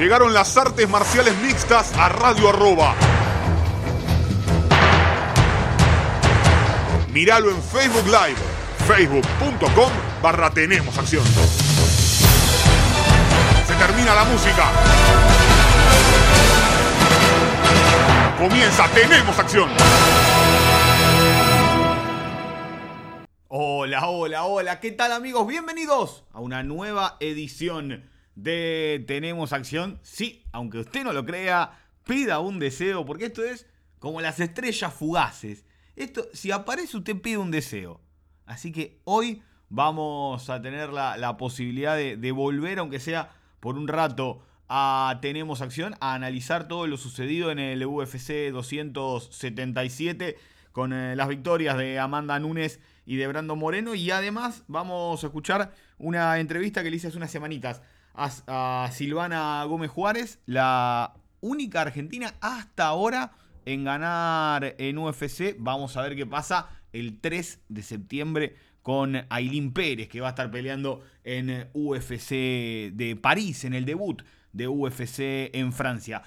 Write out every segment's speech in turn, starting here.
Llegaron las artes marciales mixtas a Radio Arroba. Míralo en Facebook Live, facebook.com barra Tenemos Acción. Se termina la música. Comienza Tenemos Acción. Hola, hola, hola, ¿qué tal amigos? Bienvenidos a una nueva edición de Tenemos Acción. Sí, aunque usted no lo crea, pida un deseo, porque esto es como las estrellas fugaces. Esto, si aparece usted pide un deseo. Así que hoy vamos a tener la, posibilidad de, volver, aunque sea por un rato, a Tenemos Acción, a analizar todo lo sucedido en el UFC 277 con eh, las victorias de Amanda Núñez y de Brando Moreno. Y además vamos a escuchar una entrevista que le hice hace unas semanitas a, Silvana Gómez Juárez, la única argentina hasta ahora en ganar en UFC. Vamos a ver qué pasa el 3 de septiembre con Aileen Pérez, que va a estar peleando en UFC de París, en el debut de UFC en Francia.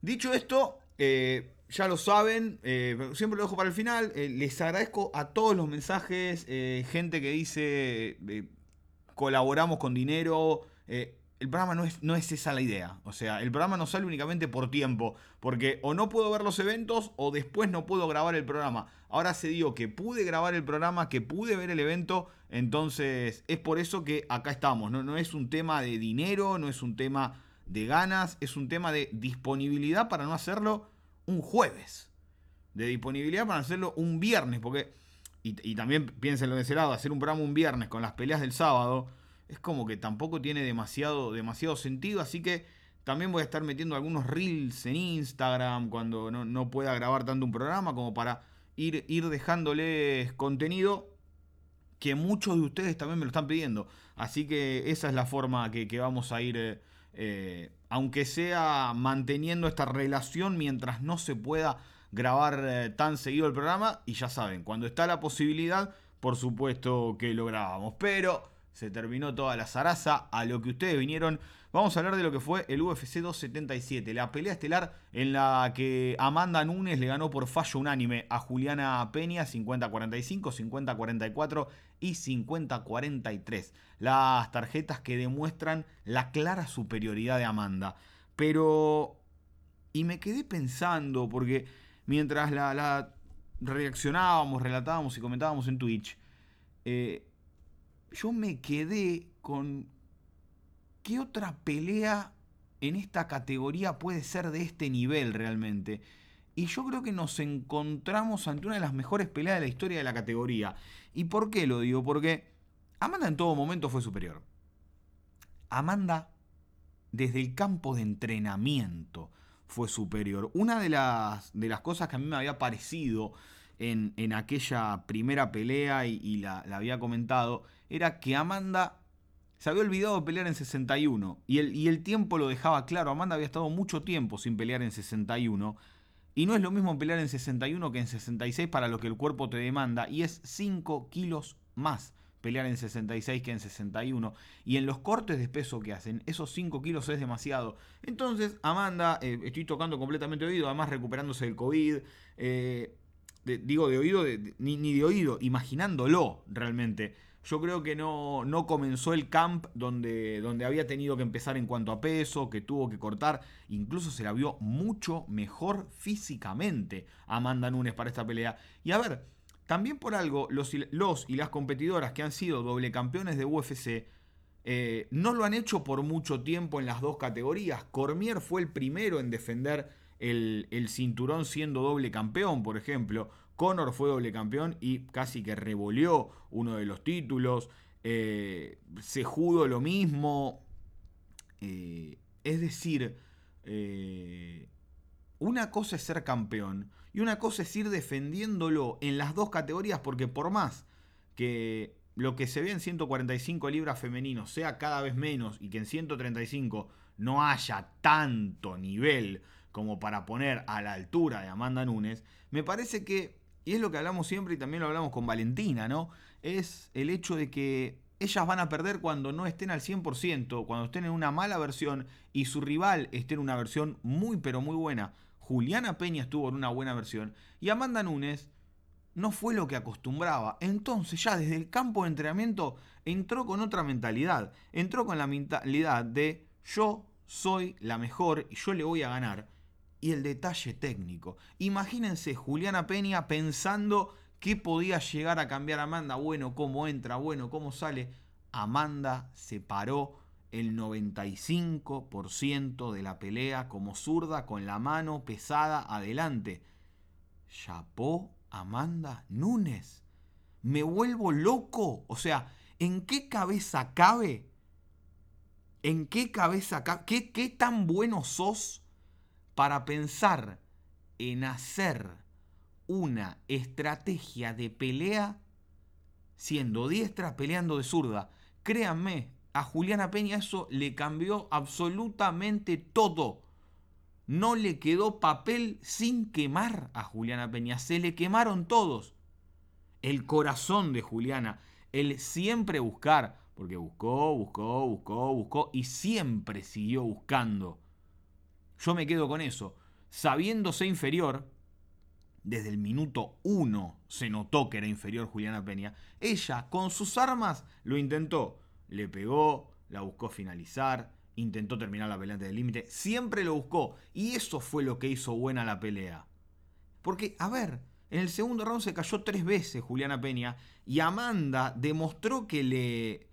Dicho esto, eh, ya lo saben, eh, siempre lo dejo para el final. Eh, les agradezco a todos los mensajes, eh, gente que dice colaboramos con dinero. El programa no es, no es esa la idea. O sea, el programa no sale únicamente por tiempo. Porque o no puedo ver los eventos o después no puedo grabar el programa. Ahora se dio que pude grabar el programa, que pude ver el evento. Entonces es por eso que acá estamos. No, no es un tema de dinero, no es un tema de ganas, es un tema de disponibilidad para no hacerlo un jueves. De disponibilidad para hacerlo un viernes. Porque, y, también piénsenlo de ese lado, hacer un programa un viernes con las peleas del sábado, es como que tampoco tiene demasiado, demasiado sentido. Así que también voy a estar metiendo algunos reels en Instagram cuando no, pueda grabar tanto un programa, como para ir, ir dejándoles contenido que muchos de ustedes también me lo están pidiendo. Así que esa es la forma que, vamos a ir eh, aunque sea manteniendo esta relación mientras no se pueda grabar eh, tan seguido el programa. Y ya saben, cuando está la posibilidad, por supuesto que lo grabamos. Pero se terminó toda la zaraza. A lo que ustedes vinieron, vamos a hablar de lo que fue el UFC 277, la pelea estelar en la que Amanda Nunes le ganó por fallo unánime a Juliana Peña 50-45, 50-44 y 50-43. Las tarjetas que demuestran la clara superioridad de Amanda. Pero... Y me quedé pensando, porque mientras la, reaccionábamos, relatábamos y comentábamos en Twitch, eh, yo me quedé con qué otra pelea en esta categoría puede ser de este nivel realmente. Y yo creo que nos encontramos ante una de las mejores peleas de la historia de la categoría. ¿Y por qué lo digo? Porque Amanda en todo momento fue superior. Amanda, desde el campo de entrenamiento, fue superior. Una de las, de las cosas que a mí me había parecido en, en aquella primera pelea y, la, había comentado, era que Amanda se había olvidado de pelear en 61 y el, y el tiempo lo dejaba claro. Amanda había estado mucho tiempo sin pelear en 61 y no es lo mismo pelear en 61 que en 66 para lo que el cuerpo te demanda y es 5 kilos más pelear en 66 que en 61. Y en los cortes de peso que hacen, esos 5 kilos es demasiado. Entonces, Amanda, eh, estoy tocando completamente oído, además recuperándose del COVID. Eh, digo de oído, ni, de oído, imaginándolo realmente. Yo creo que no, no comenzó el camp donde, donde había tenido que empezar en cuanto a peso, que tuvo que cortar. Incluso se la vio mucho mejor físicamente Amanda Nunes para esta pelea. Y a ver, también por algo, los, los y las competidoras que han sido doble campeones de UFC eh, no lo han hecho por mucho tiempo en las dos categorías. Cormier fue el primero en defender el, cinturón siendo doble campeón, por ejemplo. Conor fue doble campeón y casi que revolvió uno de los títulos. Eh, Sejudo lo mismo. Eh, es decir, eh, una cosa es ser campeón y una cosa es ir defendiéndolo en las dos categorías porque por más que lo que se ve en 145 libras femeninos sea cada vez menos y que en 135 no haya tanto nivel como para poner a la altura de Amanda Nunes, me parece que, y es lo que hablamos siempre y también lo hablamos con Valentina, ¿no? Es el hecho de que ellas van a perder cuando no estén al 100%, cuando estén en una mala versión y su rival esté en una versión muy pero muy buena. Juliana Peña estuvo en una buena versión y Amanda Nunes no fue lo que acostumbraba. Entonces ya desde el campo de entrenamiento entró con otra mentalidad. Entró con la mentalidad de yo soy la mejor y yo le voy a ganar. Y el detalle técnico. Imagínense Juliana Peña pensando ¿Qué podía llegar a cambiar Amanda? Bueno, cómo entra, bueno, cómo sale. Amanda se paró el 95% de la pelea como zurda con la mano pesada adelante. Chapó Amanda Núñez. Me vuelvo loco. O sea, ¿en qué cabeza cabe? ¿En qué cabeza cabe? ¿Qué, qué tan bueno sos para pensar en hacer una estrategia de pelea siendo diestra peleando de zurda. Créanme, a Juliana Peña eso le cambió absolutamente todo. No le quedó papel sin quemar a Juliana Peña, se le quemaron todos. El corazón de Juliana, el siempre buscar, porque buscó, buscó, buscó, buscó y siempre siguió buscando. Yo me quedo con eso. Sabiéndose inferior, desde el minuto uno se notó que era inferior Juliana Peña. Ella, con sus armas, lo intentó. Le pegó, la buscó finalizar, intentó terminar la pelea antes del límite. Siempre lo buscó. Y eso fue lo que hizo buena la pelea. Porque, a ver, en el segundo round se cayó tres veces Juliana Peña. Y Amanda demostró que le,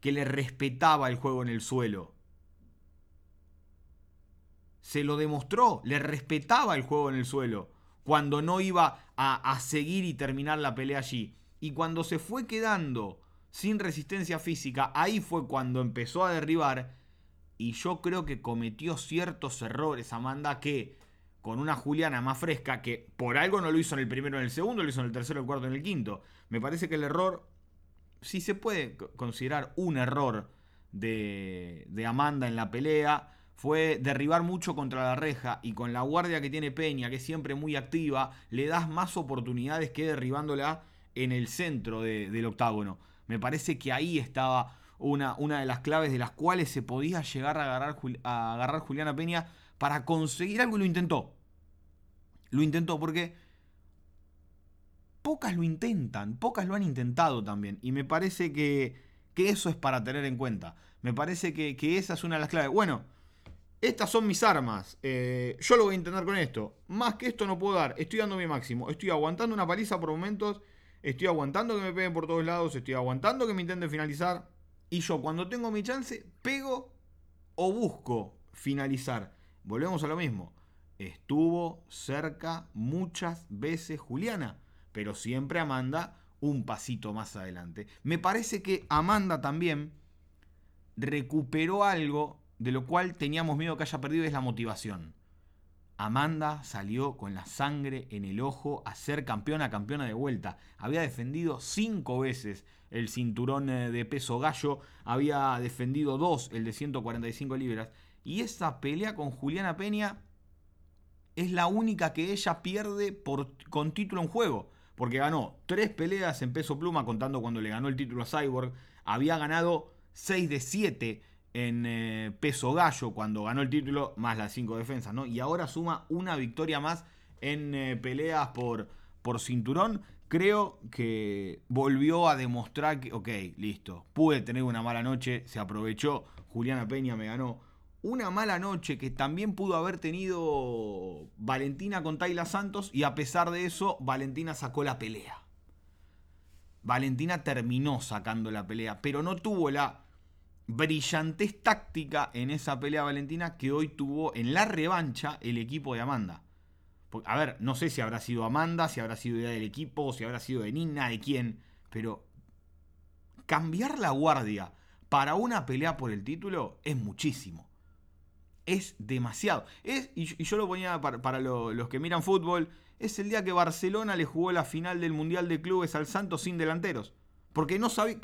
que le respetaba el juego en el suelo. Se lo demostró, le respetaba el juego en el suelo cuando no iba a, seguir y terminar la pelea allí. Y cuando se fue quedando sin resistencia física, ahí fue cuando empezó a derribar. Y yo creo que cometió ciertos errores Amanda que con una Juliana más fresca, que por algo no lo hizo en el primero en el segundo, lo hizo en el tercero, el cuarto, en el quinto. Me parece que el error, si se puede considerar un error de, de Amanda en la pelea, fue derribar mucho contra la reja y con la guardia que tiene Peña, que es siempre muy activa, le das más oportunidades que derribándola en el centro del octágono. Me parece que ahí estaba una, una, de las claves de las cuales se podía llegar a agarrar, a agarrar Juliana Peña para conseguir algo y lo intentó. Lo intentó porque pocas lo intentan, pocas lo han intentado también. Y me parece que, que eso es para tener en cuenta. Me parece que, que esa es una de las claves. Bueno, estas son mis armas. Eh, yo lo voy a intentar con esto. Más que esto no puedo dar. Estoy dando mi máximo. Estoy aguantando una paliza por momentos. Estoy aguantando que me peguen por todos lados. Estoy aguantando que me intenten finalizar. Y yo cuando tengo mi chance, pego o busco finalizar. Volvemos a lo mismo. Estuvo cerca muchas veces Juliana. Pero siempre Amanda un pasito más adelante. Me parece que Amanda también recuperó algo de lo cual teníamos miedo que haya perdido es la motivación. Amanda salió con la sangre en el ojo a ser campeona, campeona de vuelta. Había defendido cinco veces el cinturón eh, de peso gallo, había defendido dos, el de 145 libras. Y esa pelea con Juliana Peña es la única que ella pierde por, con título en juego. Porque ganó tres peleas en peso pluma, contando cuando le ganó el título a Cyborg. Había ganado 6 de 7 en eh, peso gallo cuando ganó el título, más las cinco defensas, ¿no? Y ahora suma una victoria más en eh, peleas por, por cinturón. Creo que volvió a demostrar que, ok, listo, pude tener una mala noche, se aprovechó, Juliana Peña me ganó. Una mala noche que también pudo haber tenido Valentina con Tayla Santos y a pesar de eso, Valentina sacó la pelea. Valentina terminó sacando la pelea, pero no tuvo la brillantez táctica en esa pelea valentina que hoy tuvo en la revancha el equipo de Amanda. a ver, no sé si habrá sido Amanda, si habrá sido idea del equipo, si habrá sido de Nina, de quién, pero cambiar la guardia para una pelea por el título es muchísimo. Es demasiado. Es, y, yo lo ponía para, los que miran fútbol, es el día que Barcelona le jugó la final del Mundial de Clubes al Santos sin delanteros. Porque no sabe.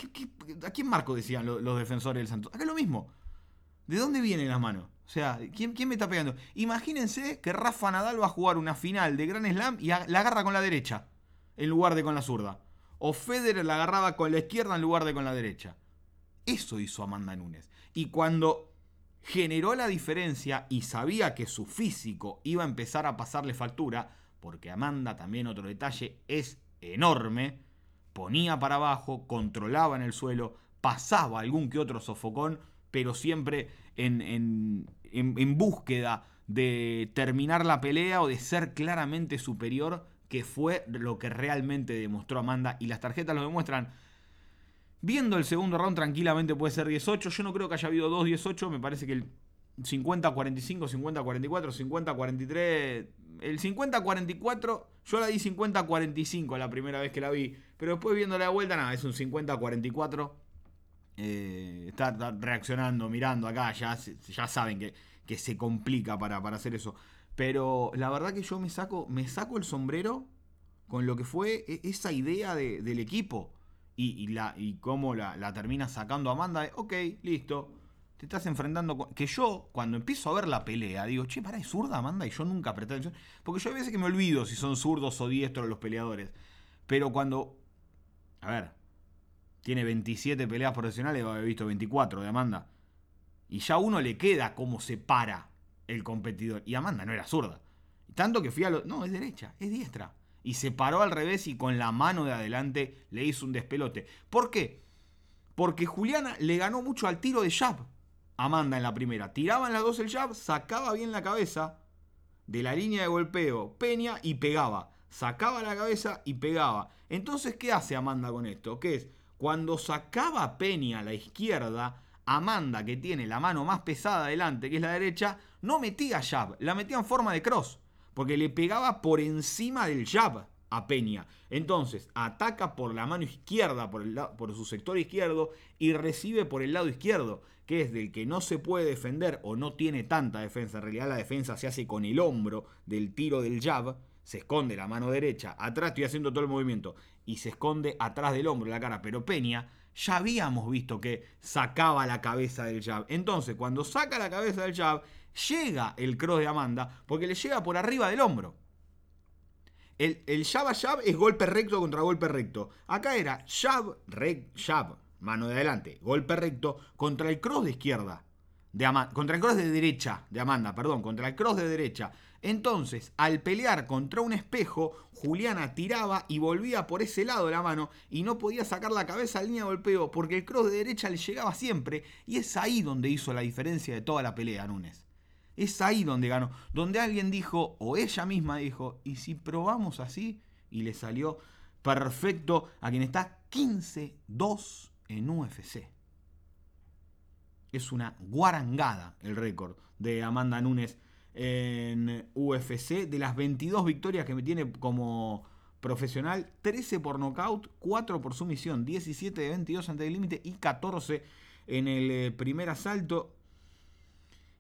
a quién marco decían los, defensores del Santos? Acá es lo mismo. ¿De dónde vienen las manos? O sea, ¿quién, ¿quién, me está pegando? Imagínense que Rafa Nadal va a jugar una final de Gran Slam y la agarra con la derecha en lugar de con la zurda. O Federer la agarraba con la izquierda en lugar de con la derecha. Eso hizo Amanda Nunes. Y cuando generó la diferencia y sabía que su físico iba a empezar a pasarle factura, porque Amanda, también otro detalle, es enorme, ponía para abajo, controlaba en el suelo, pasaba algún que otro sofocón, pero siempre en, en, en, búsqueda de terminar la pelea o de ser claramente superior, que fue lo que realmente demostró Amanda. Y las tarjetas lo demuestran. Viendo el segundo round tranquilamente puede ser 18. Yo no creo que haya habido 2-18. Me parece que el 50-45, 50-44, 50-43. El 50-44, yo la di 50-45 la primera vez que la vi. Pero después viendo la vuelta, nada, es un 50-44. Eh, está, reaccionando, mirando acá, ya, ya saben que, que se complica para, para, hacer eso. Pero la verdad que yo me saco, me saco el sombrero con lo que fue e, esa idea del equipo. Y, la, y cómo la, la termina sacando Amanda. ok, listo te estás enfrentando con... Que yo, cuando empiezo a ver la pelea, digo, che, para, ¿es zurda Amanda? Y yo nunca presté atención. Porque yo hay veces que me olvido si son zurdos o diestros los peleadores. Pero cuando... A ver, tiene 27 peleas profesionales, he visto 24 de Amanda. Y ya a uno le queda cómo se para el competidor. Y Amanda no era zurda. Tanto que fui a. No, es derecha, es diestra. Y se paró al revés y con la mano de adelante le hizo un despelote. ¿Por qué? Porque Juliana le ganó mucho al tiro de jab. Amanda en la primera. Tiraba en las dos el jab, sacaba bien la cabeza de la línea de golpeo Peña y pegaba. Sacaba la cabeza y pegaba. Entonces, ¿qué hace Amanda con esto? Que es, cuando sacaba Peña a la izquierda, Amanda, que tiene la mano más pesada adelante, que es la derecha, no metía jab, la metía en forma de cross. Porque le pegaba por encima del jab a Peña. Entonces, ataca por la mano izquierda, por, el, por su sector izquierdo, y recibe por el lado izquierdo que es del que no se puede defender o no tiene tanta defensa, en realidad la defensa se hace con el hombro del tiro del jab, se esconde la mano derecha, atrás estoy haciendo todo el movimiento, y se esconde atrás del hombro la cara, pero Peña ya habíamos visto que sacaba la cabeza del jab. Entonces, cuando saca la cabeza del jab, llega el cross de Amanda porque le llega por arriba del hombro. El, el jab a jab es golpe recto contra golpe recto. Acá era jab, rec, jab, mano de adelante, golpe recto, contra el cross de izquierda, de contra el cross de derecha, de Amanda, perdón, contra el cross de derecha. Entonces, al pelear contra un espejo, Juliana tiraba y volvía por ese lado de la mano y no podía sacar la cabeza a línea de golpeo porque el cross de derecha le llegaba siempre y es ahí donde hizo la diferencia de toda la pelea Núñez. Es ahí donde ganó, donde alguien dijo, o ella misma dijo, ¿y si probamos así? Y le salió perfecto a quien está 15-2 en UFC. Es una guarangada el récord de Amanda Nunes en UFC. De las 22 victorias que me tiene como profesional, 13 por nocaut, 4 por sumisión, 17 de 22 ante el límite y 14 en el eh, primer asalto.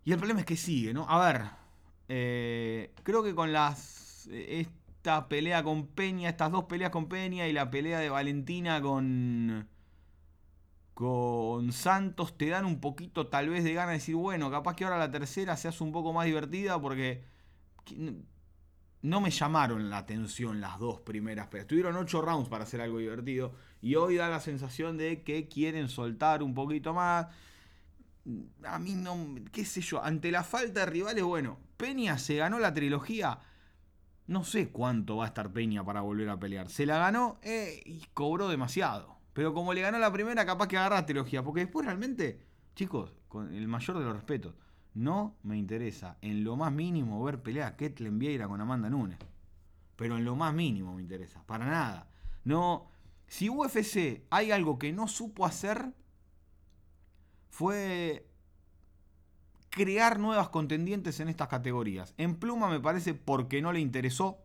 Y el problema es que sigue, ¿no? A ver, eh, creo que con las esta pelea con Peña, estas dos peleas con Peña y la pelea de Valentina con con Santos te dan un poquito tal vez de ganas de decir, bueno, capaz que ahora la tercera se hace un poco más divertida porque no me llamaron la atención las dos primeras pero Tuvieron ocho rounds para hacer algo divertido y hoy da la sensación de que quieren soltar un poquito más. A mí no, qué sé yo, ante la falta de rivales, bueno, Peña se ganó la trilogía. No sé cuánto va a estar Peña para volver a pelear. Se la ganó eh, y cobró demasiado. Pero como le ganó la primera, capaz que agarra trilogía. Porque después realmente, chicos, con el mayor de los respetos, no me interesa en lo más mínimo ver pelea a Ketlen Vieira con Amanda Nunes. Pero en lo más mínimo me interesa. Para nada. No. Si UFC hay algo que no supo hacer, fue crear nuevas contendientes en estas categorías. En Pluma me parece porque no le interesó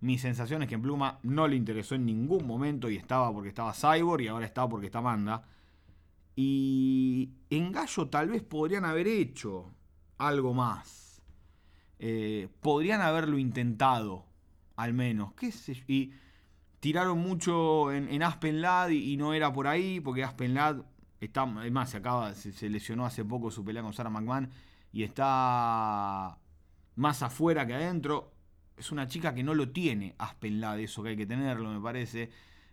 mi sensación es que en Pluma no le interesó en ningún momento y estaba porque estaba Cyborg y ahora está porque está Manda. Y en Gallo tal vez podrían haber hecho algo más. Eh, podrían haberlo intentado, al menos. ¿Qué Y tiraron mucho en, Aspen Lad y, no era por ahí, porque Aspen Lad está. Además, se acaba, se, lesionó hace poco su pelea con Sarah McMahon y está más afuera que adentro es una chica que no lo tiene Aspen de eso que hay que tenerlo, me parece.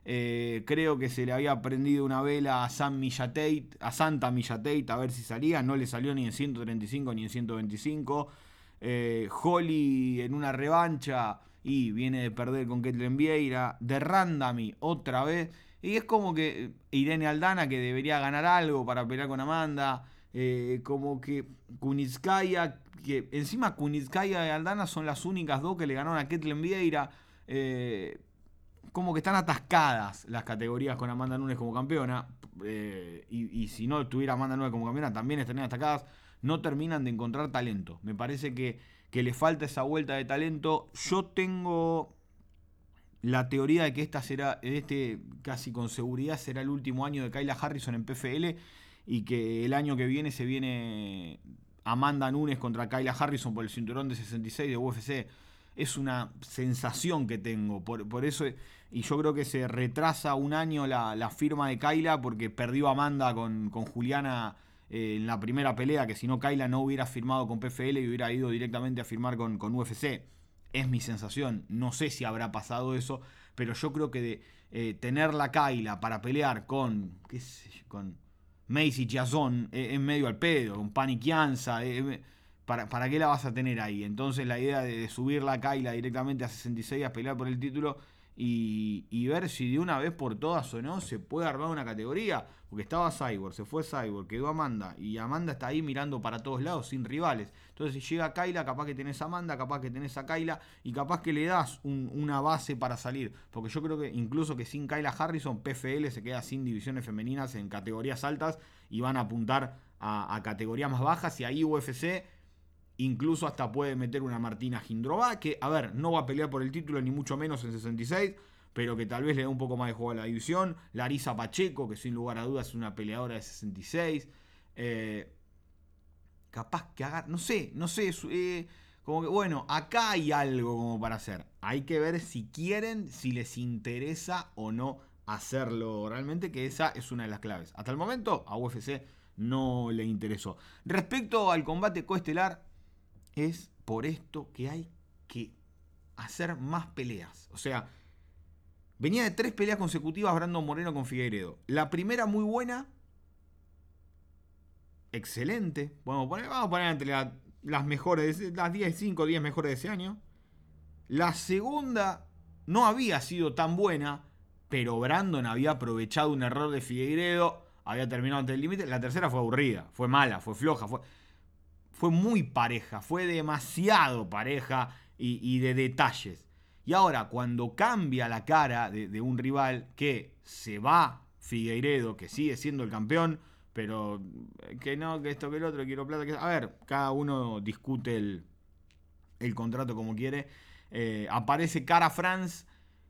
Eh, creo que se le había prendido una vela a, San a Santa Millatate a ver si salía. No le salió ni en 135 ni en 125. Eh, Holly en una revancha y viene de perder con Ketlen Vieira. De Randami otra vez. Y es como que Irene Aldana que debería ganar algo para pelear con Amanda. Eh, como que Kunitskaya, que encima Kunitskaya y Aldana son las únicas dos que le ganaron a Ketlen Vieira. Eh, como que están atascadas las categorías con Amanda Nunes como campeona. Eh, y, si no tuviera Amanda Nunes como campeona, también estarían atacadas. No terminan de encontrar talento. Me parece que, que le falta esa vuelta de talento. Yo tengo la teoría de que esta será, este casi con seguridad será el último año de Kyla Harrison en PFL y que el año que viene se viene Amanda Nunes contra Kyla Harrison por el cinturón de 66 de UFC es una sensación que tengo. Por, eso, y yo creo que se retrasa un año la, firma de Kaila porque perdió Amanda con, con Juliana eh, en la primera pelea, que si no Kaila no hubiera firmado con PFL y hubiera ido directamente a firmar con, con UFC. Es mi sensación. No sé si habrá pasado eso, pero yo creo que de eh, tener la Kaila para pelear con, qué sé con Macy Chazón eh, en medio al pedo, con Paniquianza. ¿para, qué la vas a tener ahí? Entonces la idea de, subir la Kaila directamente a 66 a pelear por el título y, ver si de una vez por todas o no se puede armar una categoría. Porque estaba Cyborg, se fue Cyborg, quedó Amanda y Amanda está ahí mirando para todos lados sin rivales. Entonces si llega Kaila, capaz que tenés a Amanda, capaz que tenés a Kaila y capaz que le das una base para salir. Porque yo creo que incluso que sin Kaila Harrison, PFL se queda sin divisiones femeninas en categorías altas y van a apuntar a, a categorías más bajas y ahí UFC Incluso hasta puede meter una Martina Gindrova, que, a ver, no va a pelear por el título ni mucho menos en 66, pero que tal vez le dé un poco más de juego a la división. Larisa Pacheco, que sin lugar a dudas es una peleadora de 66. Eh, capaz que haga, no sé, no sé, eh, como que, bueno, acá hay algo como para hacer. Hay que ver si quieren, si les interesa o no hacerlo realmente, que esa es una de las claves. Hasta el momento a UFC no le interesó. Respecto al combate coestelar, es por esto que hay que hacer más peleas. O sea, venía de tres peleas consecutivas Brandon Moreno con Figueiredo. La primera muy buena, excelente. Vamos a poner, a entre las mejores, las 10, 5, 10 mejores de ese año. La segunda no había sido tan buena, pero Brandon había aprovechado un error de Figueiredo, había terminado ante el límite. La tercera fue aburrida, fue mala, fue floja, fue muy pareja, fue demasiado pareja y, de detalles. Y ahora, cuando cambia la cara de, un rival que se va Figueiredo, que sigue siendo el campeón, pero eh, que no, que esto, que el otro, quiero plata, que... A ver, cada uno discute el, el contrato como quiere. Eh, aparece Cara France,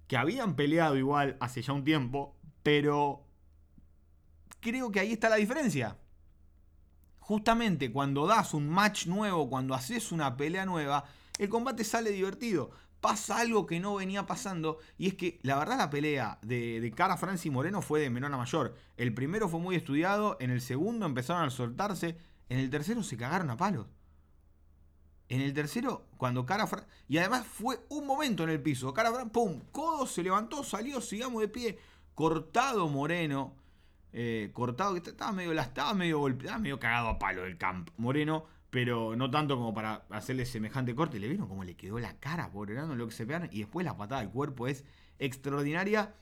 que habían peleado igual hace ya un tiempo, pero creo que ahí está la diferencia justamente cuando das un match nuevo, cuando haces una pelea nueva, el combate sale divertido. Pasa algo que no venía pasando y es que la verdad la pelea de, cara Francis Moreno fue de menor a mayor. El primero fue muy estudiado, en el segundo empezaron a soltarse, en el tercero se cagaron a palos. En el tercero, cuando Cara Y además fue un momento en el piso. Cara Fran, ¡pum! Codo se levantó, salió, sigamos de pie. Cortado Moreno. Eh, cortado, que estaba medio, estaba medio golpeado, medio cagado a palo del camp Moreno, pero no tanto como para hacerle semejante corte. Le vieron cómo le quedó la cara, por lo que se pegaron. Y después la patada del cuerpo es extraordinaria.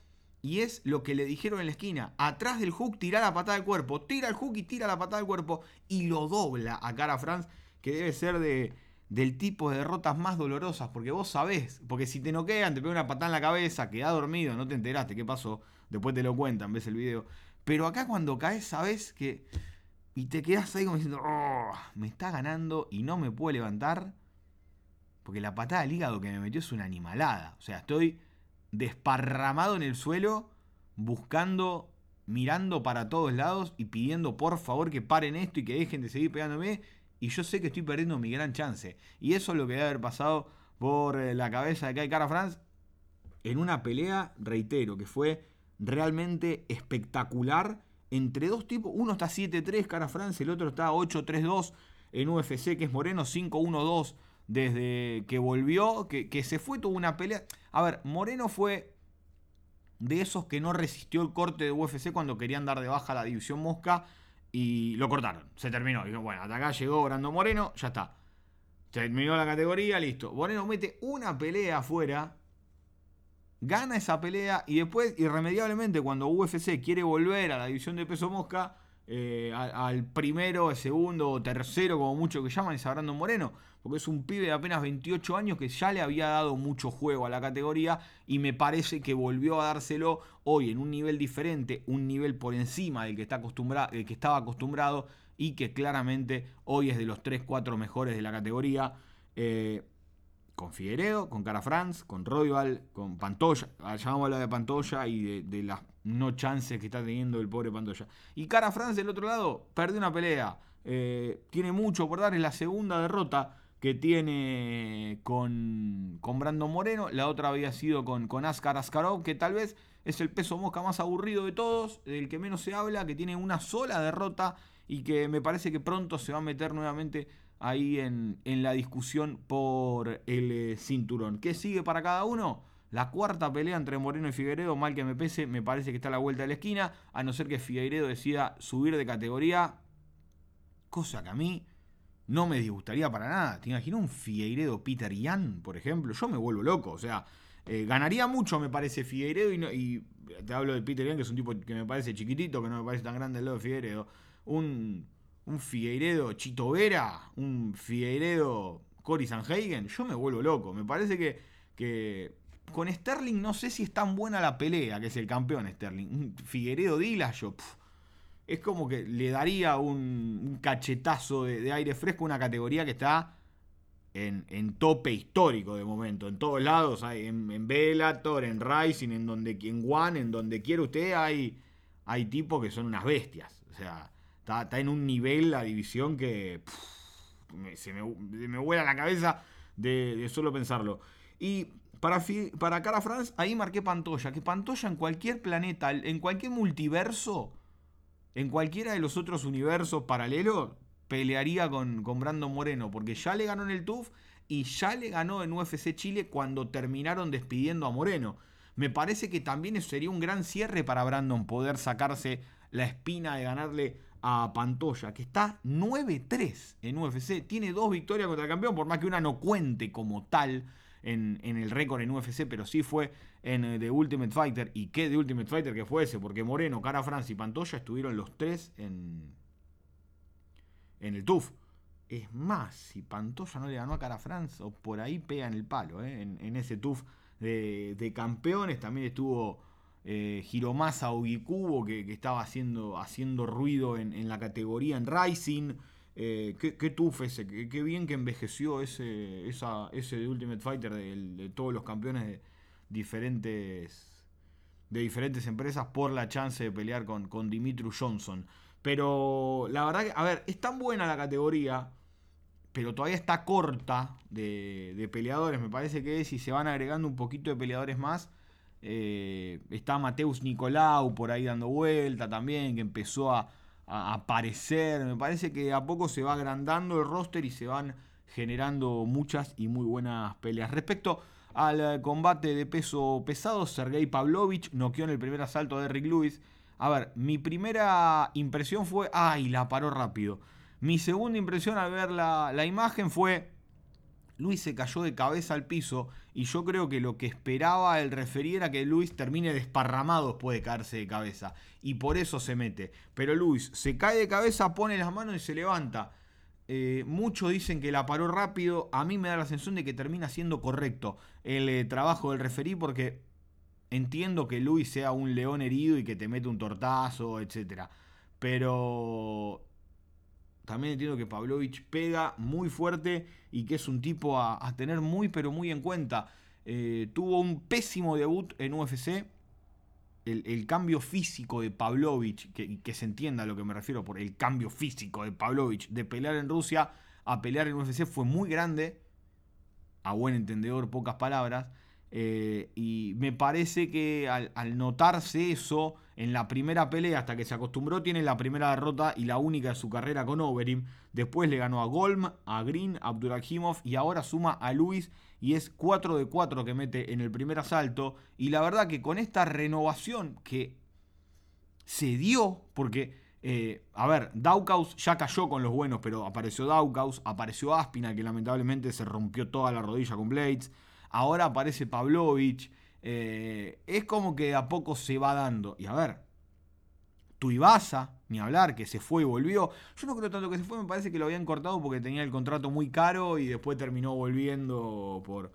Y es lo que le dijeron en la esquina. Atrás del hook, tira la patada del cuerpo. Tira el hook y tira la patada del cuerpo. Y lo dobla a cara Franz, que debe ser de, del tipo de derrotas más dolorosas. Porque vos sabés, porque si te noquean, te pegan una patada en la cabeza, queda dormido, no te enteraste qué pasó. Después te lo cuentan, ves el video. Pero acá cuando caes, sabes que. Y te quedas ahí como diciendo, oh, me está ganando y no me puedo levantar. Porque la patada del hígado que me metió es una animalada. O sea, estoy desparramado en el suelo, buscando, mirando para todos lados y pidiendo por favor que paren esto y que dejen de seguir pegándome. Y yo sé que estoy perdiendo mi gran chance. Y eso es lo que debe haber pasado por eh, la cabeza de Kai Cara France en una pelea, reitero, que fue realmente espectacular entre dos tipos. Uno está 7-3, cara France, el otro está 8-3-2 en UFC, que es Moreno 5-1-2 desde que volvió, que, se fue, tuvo una pelea. A ver, Moreno fue de esos que no resistió el corte de UFC cuando querían dar de baja la división mosca y lo cortaron. Se terminó. Dijo, bueno, hasta acá llegó Brando Moreno, ya está. Terminó la categoría, listo. Moreno mete una pelea afuera, gana esa pelea y después, irremediablemente, cuando UFC quiere volver a la división de peso mosca, eh, al, primero, segundo o tercero, como mucho que llaman, es a Moreno porque es un pibe de apenas 28 años que ya le había dado mucho juego a la categoría y me parece que volvió a dárselo hoy en un nivel diferente, un nivel por encima del que, está acostumbrado, que estaba acostumbrado y que claramente hoy es de los 3-4 mejores de la categoría. Eh, con Figueredo, con Cara Franz, con Royal, con Pantoya. Ya vamos a hablar de Pantoya y de, las no chances que está teniendo el pobre Pantoya. Y Cara Franz del otro lado, perdió una pelea. Eh, tiene mucho por dar, es la segunda derrota que tiene con, con Brandon Moreno, la otra había sido con, con Askar Askarov, que tal vez es el peso mosca más aburrido de todos, del que menos se habla, que tiene una sola derrota y que me parece que pronto se va a meter nuevamente ahí en, en la discusión por el eh, cinturón. ¿Qué sigue para cada uno? La cuarta pelea entre Moreno y Figueiredo, mal que me pese, me parece que está a la vuelta de la esquina, a no ser que Figueiredo decida subir de categoría, cosa que a mí no me disgustaría para nada. ¿Te imaginas un Figueiredo Peter Yan, por ejemplo? Yo me vuelvo loco. O sea, eh, ganaría mucho, me parece, Figueiredo. Y, te hablo de Peter Yan, que es un tipo que me parece chiquitito, que no me parece tan grande el lado de Figueiredo. Un, un Figueiredo Chito Vera, un Figueiredo Cory Sanhagen. Yo me vuelvo loco. Me parece que, que con Sterling no sé si es tan buena la pelea, que es el campeón Sterling. Un Figueiredo Dillashaw es como que le daría un, cachetazo de, aire fresco a una categoría que está en, tope histórico de momento, en todos lados, hay, en, en en Rising, en donde en One, en donde quiera usted, hay, hay tipos que son unas bestias. O sea, está, en un nivel la división que se, me, vuela la cabeza de, solo pensarlo. Y para, para Cara France, ahí marqué Pantoya, que Pantoya en cualquier planeta, en cualquier multiverso, en cualquiera de los otros universos paralelos pelearía con, con Brandon Moreno, porque ya le ganó en el TUF y ya le ganó en UFC Chile cuando terminaron despidiendo a Moreno. Me parece que también sería un gran cierre para Brandon poder sacarse la espina de ganarle a Pantoya, que está 9-3 en UFC. Tiene dos victorias contra el campeón, por más que una no cuente como tal en, el récord en UFC, pero sí fue en eh, The Ultimate Fighter. ¿Y qué The Ultimate Fighter que fue ese? Porque Moreno, Cara France y Pantoya estuvieron los tres en, en el TUF. Es más, si Pantoya no le ganó a Cara France, o por ahí pega en el palo, eh, en, ese TUF de, campeones. También estuvo eh, Hiromasa Ogikubo, que, que, estaba haciendo, haciendo ruido en, la categoría en Rising. Eh, qué, qué ese, qué, bien que envejeció ese, ese de Ultimate Fighter de, todos los campeones de diferentes, de diferentes empresas por la chance de pelear con, con Dimitru Johnson. Pero la verdad que, a ver, es tan buena la categoría, pero todavía está corta de, peleadores. Me parece que si se van agregando un poquito de peleadores más. Eh, está Mateus Nicolau por ahí dando vuelta también, que empezó a, aparecer. Me parece que a poco se va agrandando el roster y se van generando muchas y muy buenas peleas. Respecto al eh, combate de peso pesado, Sergei Pavlovich noqueó en el primer asalto de Rick Lewis. A ver, mi primera impresión fue, ay, la paró rápido. Mi segunda impresión al ver la, la imagen fue, Luis se cayó de cabeza al piso y yo creo que lo que esperaba el referir era que Luis termine desparramado después de caerse de cabeza y por eso se mete. Pero Luis se cae de cabeza, pone las manos y se levanta. Eh, muchos dicen que la paró rápido, a mí me da la sensación de que termina siendo correcto el eh, trabajo del referí porque entiendo que Luis sea un león herido y que te mete un tortazo, etc. Pero también entiendo que Pavlovich pega muy fuerte y que es un tipo a, tener muy pero muy en cuenta. Eh, tuvo un pésimo debut en UFC. El, cambio físico de Pavlovich, que, que, se entienda a lo que me refiero por el cambio físico de Pavlovich, de pelear en Rusia a pelear en UFC fue muy grande. A buen entendedor, pocas palabras. Eh, y me parece que al, notarse eso en la primera pelea, hasta que se acostumbró, tiene la primera derrota y la única de su carrera con Overeem. Después le ganó a Golm, a Green, a Abdurakhimov y ahora suma a Luis y es 4 de 4 que mete en el primer asalto. Y la verdad que con esta renovación que se dio, porque, eh, a ver, Daukaus ya cayó con los buenos, pero apareció Daukaus, apareció Aspina, que lamentablemente se rompió toda la rodilla con Blades ahora aparece Pavlovich. Eh, es como que a poco se va dando. Y a ver, Tuibasa, ni hablar, que se fue y volvió. Yo no creo tanto que se fue, me parece que lo habían cortado porque tenía el contrato muy caro y después terminó volviendo por,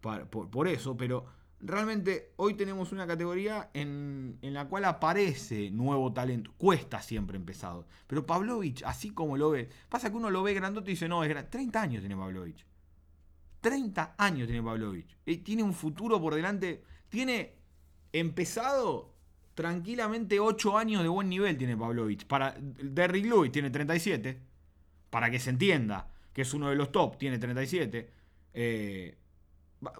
por, eso. Pero realmente hoy tenemos una categoría en, en, la cual aparece nuevo talento. Cuesta siempre empezado. Pero Pavlovich, así como lo ve, pasa que uno lo ve grandote y dice, no, es 30 años tiene Pavlovich. 30 años tiene Pavlovich. Eh, tiene un futuro por delante. Tiene empezado tranquilamente 8 años de buen nivel tiene Pavlovich. Para Derrick Lewis tiene 37. Para que se entienda que es uno de los top, tiene 37. Eh,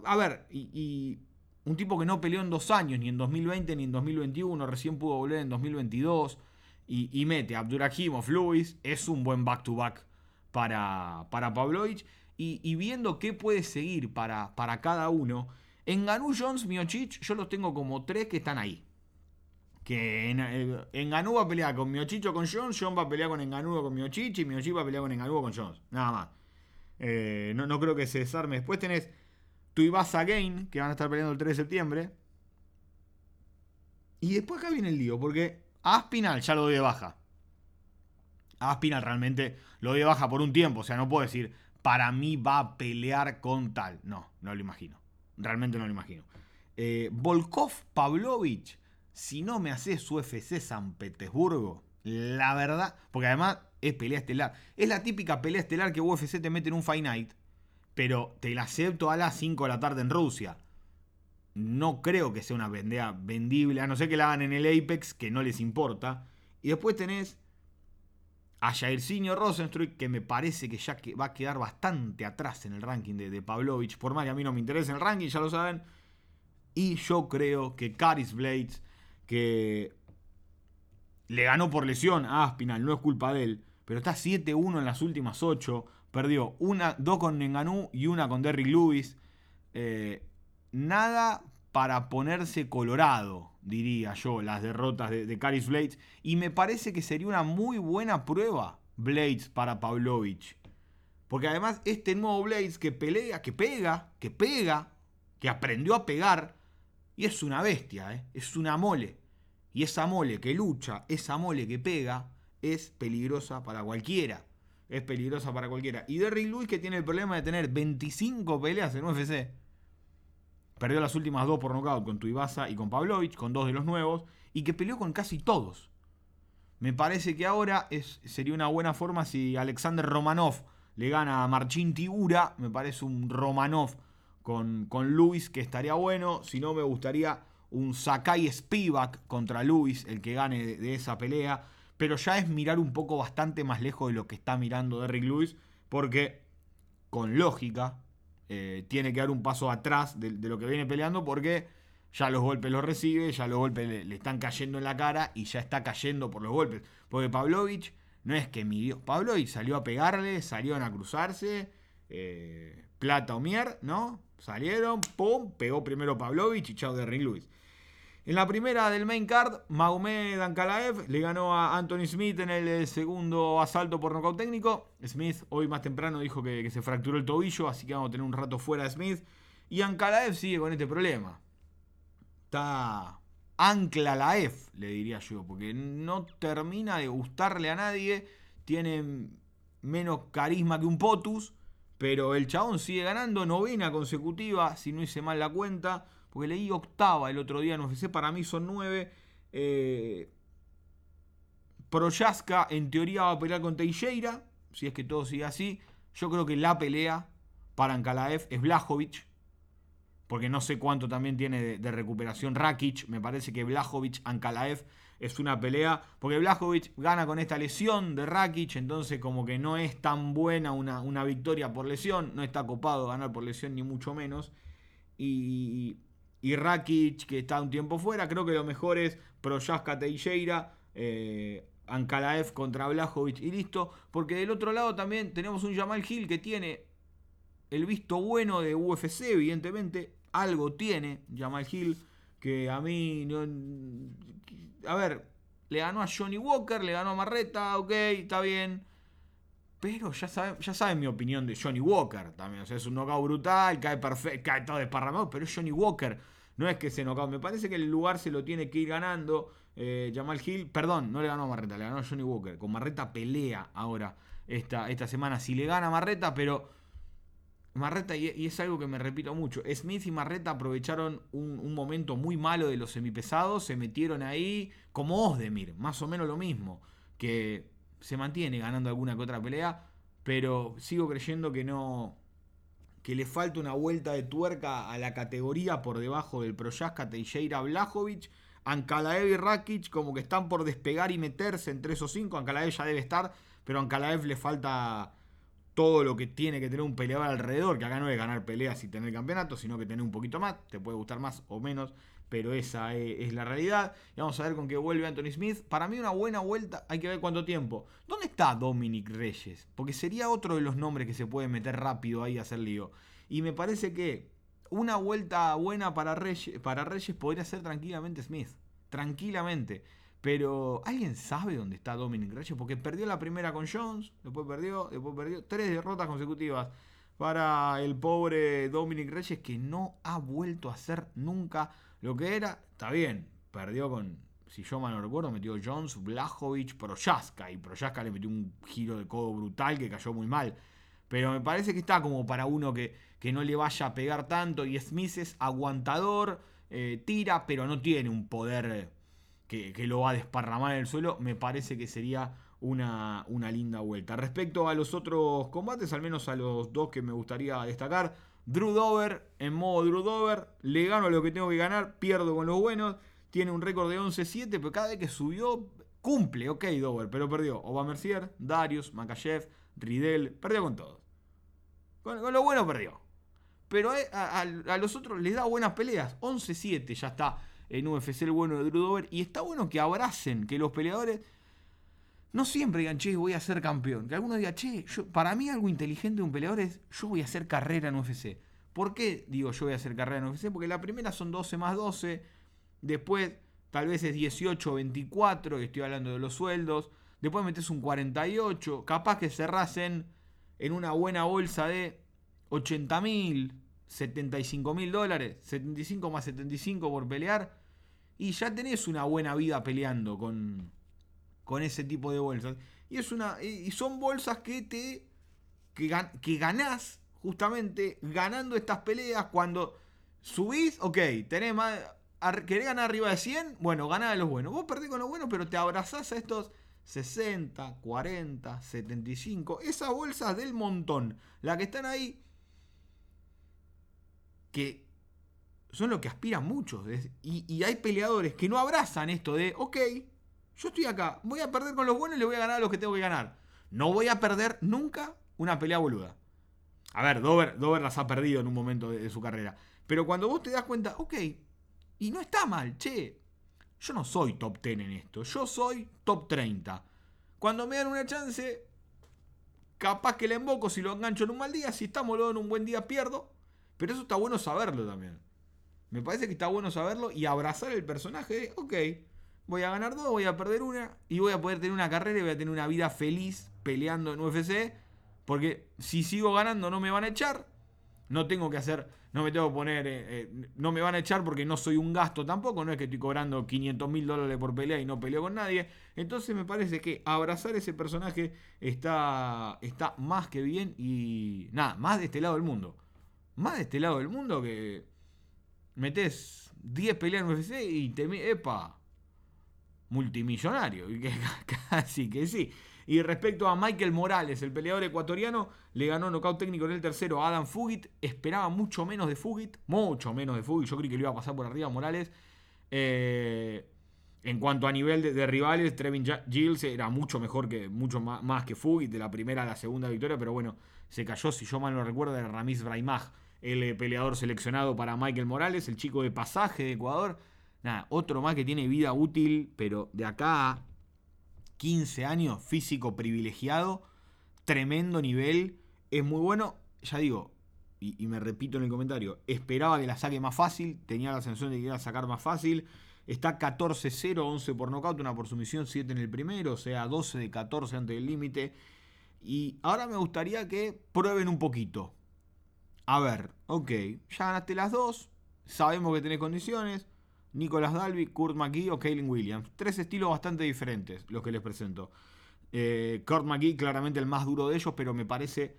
a ver, y, un tipo que no peleó en dos años, ni en 2020 ni en 2021, recién pudo volver en 2022. Y, y mete a Abdurahimov Lewis, es un buen back-to-back para, para Pavlovich y, viendo qué puede seguir para, para cada uno, en Ganú, Jones, Miochich, yo los tengo como tres que están ahí. Que en, eh, Ganú va a pelear con Miochich o con Jones, Jones va a pelear con Enganudo con Miochich y Miochich va a pelear con Enganudo con Jones. Nada más. Eh, no, creo que se desarme. Después tenés Tuibasa Gain, que van a estar peleando el 3 de septiembre. Y después acá viene el lío, porque Aspinal ya lo doy de baja. Aspinal realmente lo doy de baja por un tiempo. O sea, no puedo decir, para mí va a pelear con tal. No, no lo imagino. Realmente no lo imagino. Eh, Volkov Pavlovich, si no me haces UFC San Petersburgo, la verdad, porque además es pelea estelar. Es la típica pelea estelar que UFC te mete en un Fight Night, pero te la acepto a las 5 de la tarde en Rusia. No creo que sea una vendea vendible, a no ser que la hagan en el Apex, que no les importa. Y después tenés a Jairzinho Rosenstruik, que me parece que ya va a quedar bastante atrás en el ranking de, Pavlovich, por más que a mí no me interese el ranking, ya lo saben. Y yo creo que Caris Blades, que le ganó por lesión a Aspinal, no es culpa de él, pero está 7-1 en las últimas 8, perdió una, dos con Nenganú y una con Derrick Lewis. Eh, nada para ponerse colorado, diría yo, las derrotas de, Caris Blades. Y me parece que sería una muy buena prueba Blades para Pavlovich. Porque además este nuevo Blades que pelea, que pega, que pega, que aprendió a pegar, y es una bestia, ¿eh? es una mole. Y esa mole que lucha, esa mole que pega, es peligrosa para cualquiera. Es peligrosa para cualquiera. Y Derrick Lewis que tiene el problema de tener 25 peleas en UFC Perdió las últimas dos por nocaut con Tuibasa y con Pavlovich, con dos de los nuevos, y que peleó con casi todos. Me parece que ahora es, sería una buena forma si Alexander Romanov le gana a Marcin Tibura. Me parece un Romanov con, con Luis que estaría bueno. Si no, me gustaría un Sakai Spivak contra Luis, el que gane de, de, esa pelea. Pero ya es mirar un poco bastante más lejos de lo que está mirando Derrick Lewis, porque con lógica, eh, tiene que dar un paso atrás de, lo que viene peleando porque ya los golpes los recibe, ya los golpes le, están cayendo en la cara y ya está cayendo por los golpes. Porque Pavlovich no es que midió. Pavlovich salió a pegarle, salieron a cruzarse, eh, Plata o Mier, ¿no? Salieron, pum, pegó primero Pavlovich y chao de Ring Lewis. En la primera del main card, Magomed Ankalaev le ganó a Anthony Smith en el eh, segundo asalto por nocaut técnico. Smith hoy más temprano dijo que, se fracturó el tobillo, así que vamos a tener un rato fuera de Smith. Y Ankalaev sigue con este problema. Está ancla la F, le diría yo, porque no termina de gustarle a nadie. Tiene menos carisma que un Potus, pero el chabón sigue ganando, novena consecutiva, si no hice mal la cuenta porque leí octava el otro día en UFC, para mí son nueve. Eh, en teoría va a pelear con Teixeira, si es que todo sigue así. Yo creo que la pelea para Ankalaev es Blajovic, porque no sé cuánto también tiene de, recuperación Rakic. Me parece que Blajovic Ankalaev es una pelea, porque Blajovic gana con esta lesión de Rakic, entonces como que no es tan buena una, una victoria por lesión, no está copado ganar por lesión ni mucho menos. y, y Rakic, que está un tiempo fuera. Creo que lo mejor es Proyaska Teixeira, eh, Ankalaev contra Blajovic y listo. Porque del otro lado también tenemos un Jamal Hill que tiene el visto bueno de UFC, evidentemente. Algo tiene Jamal Hill que a mí no... A ver, le ganó a Johnny Walker, le ganó a Marreta, ok, está bien. Pero ya saben, ya mi opinión de Johnny Walker también. O sea, es un knockout brutal, cae perfecto, cae todo desparramado, pero es Johnny Walker. No es que se knockout. Me parece que el lugar se lo tiene que ir ganando. Eh, Jamal Hill, perdón, no le ganó a Marreta, le ganó a Johnny Walker. Con Marreta pelea ahora esta, esta semana. Si le gana a Marreta, pero Marreta, y, es algo que me repito mucho, Smith y Marreta aprovecharon un, momento muy malo de los semipesados, se metieron ahí como Osdemir, más o menos lo mismo, que se mantiene ganando alguna que otra pelea, pero sigo creyendo que no, que le falta una vuelta de tuerca a la categoría por debajo del Proyaska, Teixeira, Blajovic, Ankalaev y Rakic como que están por despegar y meterse entre esos cinco, Ankalaev ya debe estar, pero a Ankalaev le falta todo lo que tiene que tener un peleador alrededor, que acá no es ganar peleas y tener campeonato, sino que tener un poquito más, te puede gustar más o menos, pero esa es, la realidad. Y vamos a ver con qué vuelve Anthony Smith. Para mí una buena vuelta, hay que ver cuánto tiempo. ¿Dónde está Dominic Reyes? Porque sería otro de los nombres que se puede meter rápido ahí a hacer lío. Y me parece que una vuelta buena para Reyes, para Reyes podría ser tranquilamente Smith. Tranquilamente. Pero, ¿alguien sabe dónde está Dominic Reyes? Porque perdió la primera con Jones, después perdió, después perdió. Tres derrotas consecutivas para el pobre Dominic Reyes que no ha vuelto a hacer nunca lo que era. Está bien, perdió con, si yo mal no recuerdo, metió Jones, Blajovic, Proyaska. Y Proyaska le metió un giro de codo brutal que cayó muy mal. Pero me parece que está como para uno que, que no le vaya a pegar tanto. Y Smith es aguantador, eh, tira, pero no tiene un poder que, lo va a desparramar en el suelo, me parece que sería una, una linda vuelta. Respecto a los otros combates, al menos a los dos que me gustaría destacar, Drew Dover, en modo Drew Dover, le gano lo que tengo que ganar, pierdo con los buenos, tiene un récord de 11-7, pero cada vez que subió, cumple, ok Dover, pero perdió Obama Mercier, Darius, Makachev, Ridel, perdió con todos. Con, lo bueno perdió. Pero a, a, los otros les da buenas peleas, 11-7 ya está en UFC el bueno de Drew Dover. Y está bueno que abracen, que los peleadores no siempre digan, che, voy a ser campeón. Que algunos digan, che, para mí algo inteligente de un peleador es, yo voy a hacer carrera en UFC. ¿Por qué digo yo voy a hacer carrera en UFC? Porque la primera son 12 más 12, después tal vez es 18 24, estoy hablando de los sueldos, después metes un 48, capaz que cerrás en, en una buena bolsa de 80 mil, 75 mil dólares, 75 más 75 por pelear, y ya tenés una buena vida peleando con, con ese tipo de bolsas. Y, es una, y son bolsas que te que, que ganás justamente ganando estas peleas cuando subís, ok, tenés más, querés ganar arriba de 100, bueno, ganás a los buenos. Vos perdés con los buenos, pero te abrazás a estos 60, 40, 75, esas bolsas del montón, las que están ahí, que son lo que aspiran muchos. Y, hay peleadores que no abrazan esto de, ok, yo estoy acá, voy a perder con los buenos y le voy a ganar a los que tengo que ganar. No voy a perder nunca una pelea boluda. A ver, Dover, Dover las ha perdido en un momento de, su carrera. Pero cuando vos te das cuenta, ok, y no está mal, che, yo no soy top 10 en esto, yo soy top 30. Cuando me dan una chance, capaz que le emboco si lo engancho en un mal día, si estamos luego en un buen día pierdo. Pero eso está bueno saberlo también. Me parece que está bueno saberlo y abrazar el personaje ok, voy a ganar dos, voy a perder una y voy a poder tener una carrera y voy a tener una vida feliz peleando en UFC. Porque si sigo ganando no me van a echar. No tengo que hacer, no me tengo que poner, eh, eh, no me van a echar porque no soy un gasto tampoco. No es que estoy cobrando 500 mil dólares por pelea y no peleo con nadie. Entonces me parece que abrazar ese personaje está, está más que bien y nada, más de este lado del mundo. Más de este lado del mundo que metes 10 peleas en UFC y te... ¡Epa! Multimillonario. Casi que sí. Y respecto a Michael Morales, el peleador ecuatoriano, le ganó nocaut técnico en el tercero a Adam Fugit. Esperaba mucho menos de Fugit. Mucho menos de Fugit. Yo creí que le iba a pasar por arriba a Morales. Eh, en cuanto a nivel de, rivales, Trevin Giles era mucho mejor que, mucho más, que Fugit, de la primera a la segunda victoria, pero bueno, se cayó, si yo mal no recuerdo, de Ramiz Braimaj el eh, peleador seleccionado para Michael Morales, el chico de pasaje de Ecuador. Nada, otro más que tiene vida útil, pero de acá a 15 años, físico privilegiado, tremendo nivel, es muy bueno. Ya digo, y, me repito en el comentario, esperaba que la saque más fácil, tenía la sensación de que iba a sacar más fácil. Está 14-0, 11 por nocaut, una por sumisión, 7 en el primero, o sea, 12 de 14 antes del límite. Y ahora me gustaría que prueben un poquito. A ver, ok, ya ganaste las dos, sabemos que tenés condiciones. Nicolas Dalby, Kurt McGee o Kaylin Williams. Tres estilos bastante diferentes los que les presento. Eh, Kurt McGee claramente el más duro de ellos, pero me parece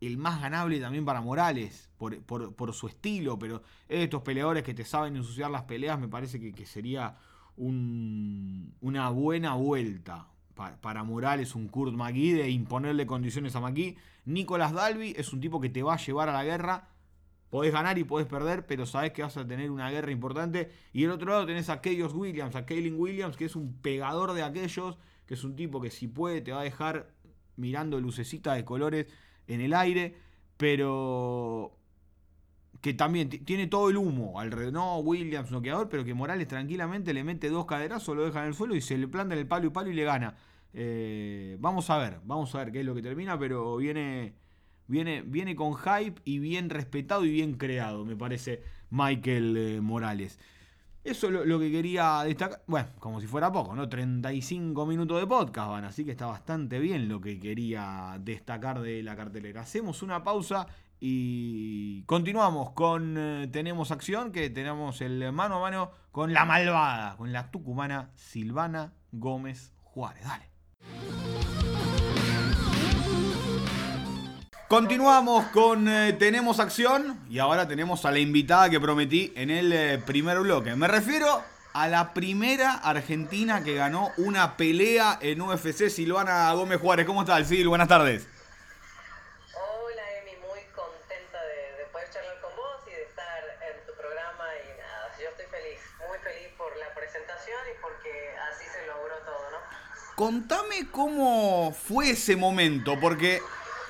el más ganable también para Morales, por, su estilo, pero estos peleadores que te saben ensuciar las peleas, me parece que, sería una buena vuelta para, Morales, un Kurt McGee, de imponerle condiciones a McGee. Nicolas Dalby es un tipo que te va a llevar a la guerra. Podés ganar y podés perder, pero sabes que vas a tener una guerra importante. Y del otro lado tenés a Keyos Williams, a Kaylin Williams, que es un pegador de aquellos, que es un tipo que si puede te va a dejar mirando lucecitas de colores en el aire, pero que también tiene todo el humo alrededor. No, Williams noqueador, pero que Morales tranquilamente le mete dos caderazos, lo deja en el suelo y se le planta en el palo y palo y le gana. Eh, vamos a ver, vamos a ver qué es lo que termina, pero viene, viene, viene con hype y bien respetado y bien creado, me parece, Michael eh, Morales. Eso es lo, que quería destacar. Bueno, como si fuera poco, ¿no? 35 minutos de podcast van, así que está bastante bien lo que quería destacar de la cartelera. Hacemos una pausa y continuamos con eh, Tenemos Acción, que tenemos el mano a mano con la malvada, con la tucumana Silvana Gómez Juárez. Dale. Continuamos con eh, Tenemos Acción y ahora tenemos a la invitada que prometí en el eh, primer bloque. Me refiero a la primera argentina que ganó una pelea en UFC, Silvana Gómez Juárez. ¿Cómo estás, Sil? Buenas tardes. Hola, Emi, muy contenta de, poder charlar con vos y de estar en tu programa. Y nada, yo estoy feliz, muy feliz por la presentación y porque así se logró todo, ¿no? Contame cómo fue ese momento, porque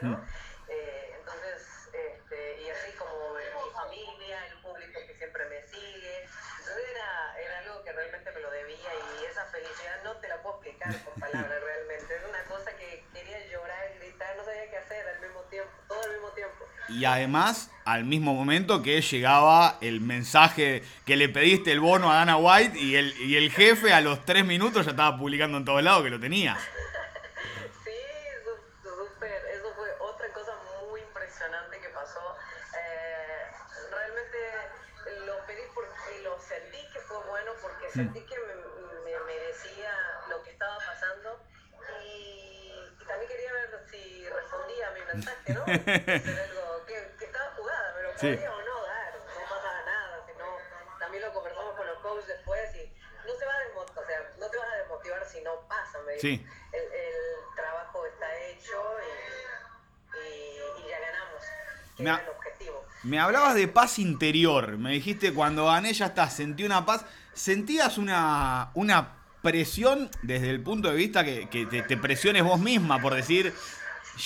Mm. Eh, entonces, este, y así como mi familia, el público que siempre me sigue. Entonces era, era algo que realmente me lo debía y esa felicidad no te la puedo explicar con palabras realmente. Es una cosa que quería llorar, gritar, no sabía qué hacer al mismo tiempo, todo al mismo tiempo. Y además, al mismo momento que llegaba el mensaje que le pediste el bono a Dana White y el, y el jefe a los tres minutos ya estaba publicando en todos lados que lo tenía. Sentí que me, merecía lo que estaba pasando y, también quería ver si respondía a mi mensaje, ¿no? algo que, que, estaba jugada, pero podía o no dar, no pasaba nada, sino también lo conversamos con los coaches después y no se va a desmotivar, o sea, no te vas a desmotivar si no pasa, me sí. el, el, trabajo está hecho y, y, ya ganamos, que. Me hablabas de paz interior, me dijiste cuando gané ya está, sentí una paz. ¿Sentías una, una presión desde el punto de vista que, te, presiones vos misma por decir,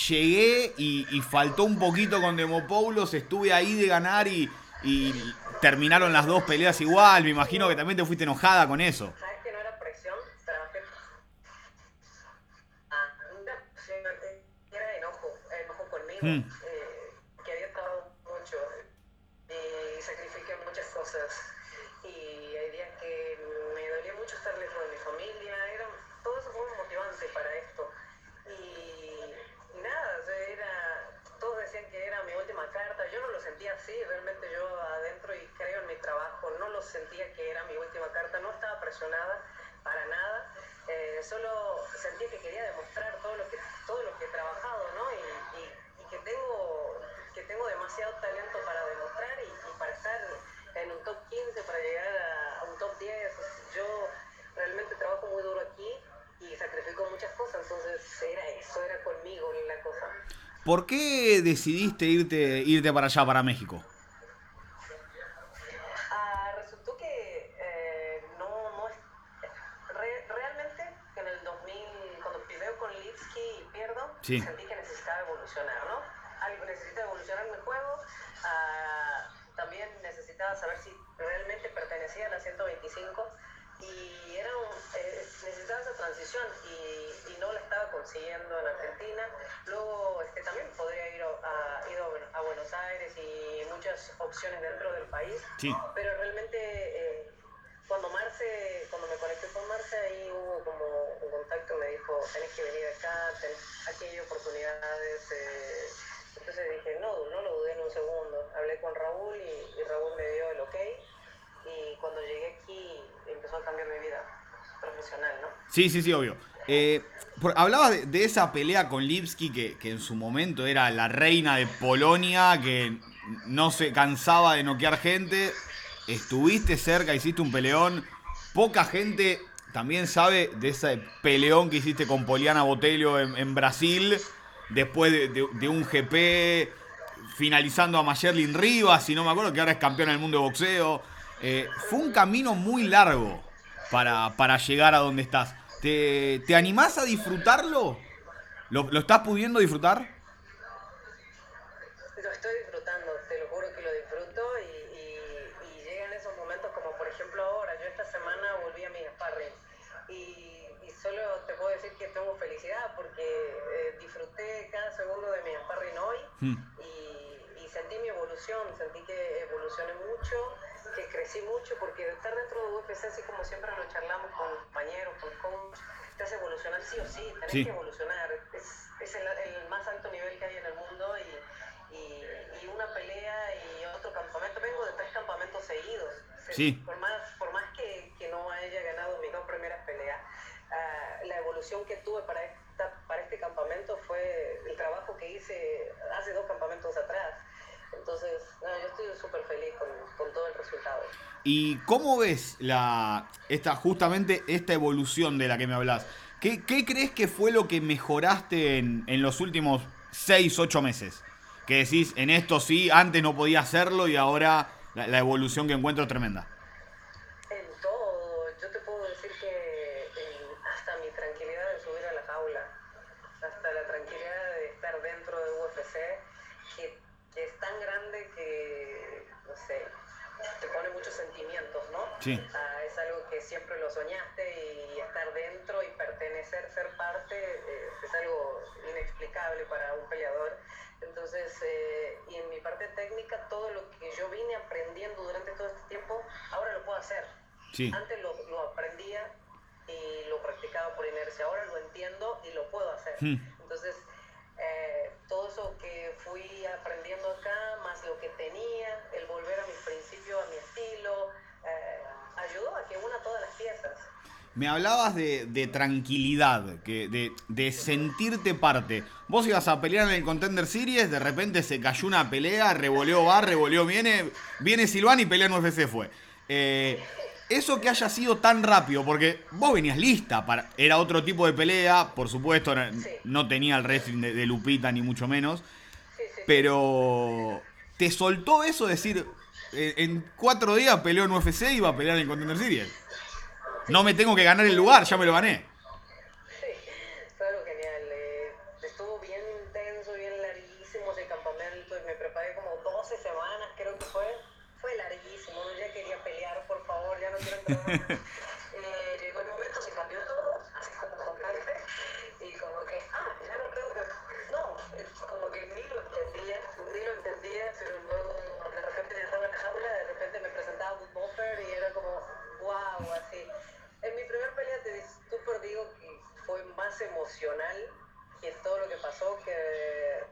llegué y, faltó un poquito con Demopoulos, estuve ahí de ganar y, terminaron las dos peleas igual? Me imagino que también te fuiste enojada con eso. ¿Sabes que no era presión? Trabajé... Ah, era enojo, enojo conmigo. Hmm. Así, realmente yo adentro y creo en mi trabajo, no lo sentía que era mi última carta, no estaba presionada para nada. Eh, solo sentía que quería demostrar todo lo que, todo lo que he trabajado, ¿no? Y, que, tengo, que tengo demasiado talento para demostrar y, para estar en un top 15, para llegar a, a un top 10. Yo realmente trabajo muy duro aquí y sacrifico muchas cosas, entonces era eso, era conmigo la cosa. ¿Por qué decidiste irte, irte para allá, para México? Ah, resultó que eh, no, no es, re- realmente en el 2000, cuando primero con Lipsky y pierdo, Sí. sentí que necesitaba evolucionar, ¿no? Algo necesita evolucionar mi juego. ah, también necesitaba saber si realmente pertenecía a la 125 y era un- eh, necesitaba esa transición y, y no la estaba consiguiendo en Argentina. Luego muchas opciones dentro del país Sí. pero realmente eh, cuando Marce, cuando me conecté con Marce, ahí hubo como un contacto, me dijo, tenés que venir acá, tenés- aquí hay oportunidades. eh, entonces dije, no, no lo dudé en un segundo. Hablé con Raúl y, y Raúl me dio el ok. Y cuando llegué aquí empezó a cambiar mi vida profesional, ¿no? Sí, sí, sí, obvio. Eh, por- hablabas de, de esa pelea con Lipski, que, que en su momento era la reina de Polonia, que no se cansaba de noquear gente. Estuviste cerca, hiciste un peleón. Poca gente también sabe de ese peleón que hiciste con Poliana Botelho en, Brasil, después de, de- de un GP, finalizando a Mayerlin Rivas, si no me acuerdo, que ahora es campeona del mundo de boxeo. Eh, fue un camino muy largo para, para llegar a donde estás. ¿Te, te animás a disfrutarlo? ¿Lo, lo estás pudiendo disfrutar? Solo te puedo decir que tengo felicidad porque eh, disfruté cada segundo de mi sparring hoy Hmm. y, y sentí mi evolución, sentí que evolucioné mucho, que crecí mucho porque estar dentro de UFC así como siempre lo charlamos con compañeros, con coach, te hace evolucionar sí o sí, tenés Sí. que evolucionar, es, es el, el más alto nivel que hay en el mundo y, y, y una pelea y otro campamento, vengo de tres campamentos seguidos, Se- Sí. por más, por más que, que no haya ganado la evolución que tuve para, esta, para este campamento fue el trabajo que hice hace dos campamentos atrás. Entonces, no, yo estoy súper feliz con, con todo el resultado. ¿Y cómo ves la, esta, justamente esta evolución de la que me hablas? ¿Qué, qué crees que fue lo que mejoraste en, en los últimos 6, 8 meses? Que decís, en esto sí, antes no podía hacerlo y ahora la, la evolución que encuentro es tremenda. En todo, yo te puedo decir que en- hasta mi tranquilidad de subir a la jaula, hasta la tranquilidad de estar dentro de UFC, que, que es tan grande que, no sé, te pone muchos sentimientos, ¿no? Sí. Ah, es algo que siempre lo soñaste y estar dentro y pertenecer, ser parte, eh, es algo inexplicable para un peleador. Entonces, eh, y en mi parte técnica, todo lo que yo vine aprendiendo durante todo este tiempo, ahora lo puedo hacer. Sí. Antes lo, lo aprendía y lo practicaba por inercia, ahora lo entiendo y lo puedo hacer. Hmm. Entonces, eh, todo eso que fui aprendiendo acá, más lo que tenía, el volver a mis principios, a mi estilo, ayudó a que una todas las piezas. Me hablabas de, de tranquilidad, que, de, de sentirte parte. Vos ibas a pelear en el Contender Series, de repente se cayó una pelea, revoleó va, revoleó viene, viene Silván y pelea en UFC fue. Eh, eso que haya sido tan rápido, porque vos venías lista, para, era otro tipo de pelea, por supuesto, no, Sí. no tenía el wrestling de, de Lupita ni mucho menos, Sí, sí. pero te soltó eso decir, eh, en cuatro días peleó en UFC y iba a pelear en Contender Series. No me tengo que ganar el lugar, ya me lo gané. Sí, fue algo genial. eh, estuvo bien intenso, bien larguísimo ese campamento y me preparé como 12 semanas, creo que fue. Fue larguísimo, ¿no? ya quería pelear, por favor, ya no quiero entrenar fue más emocional que todo lo que pasó que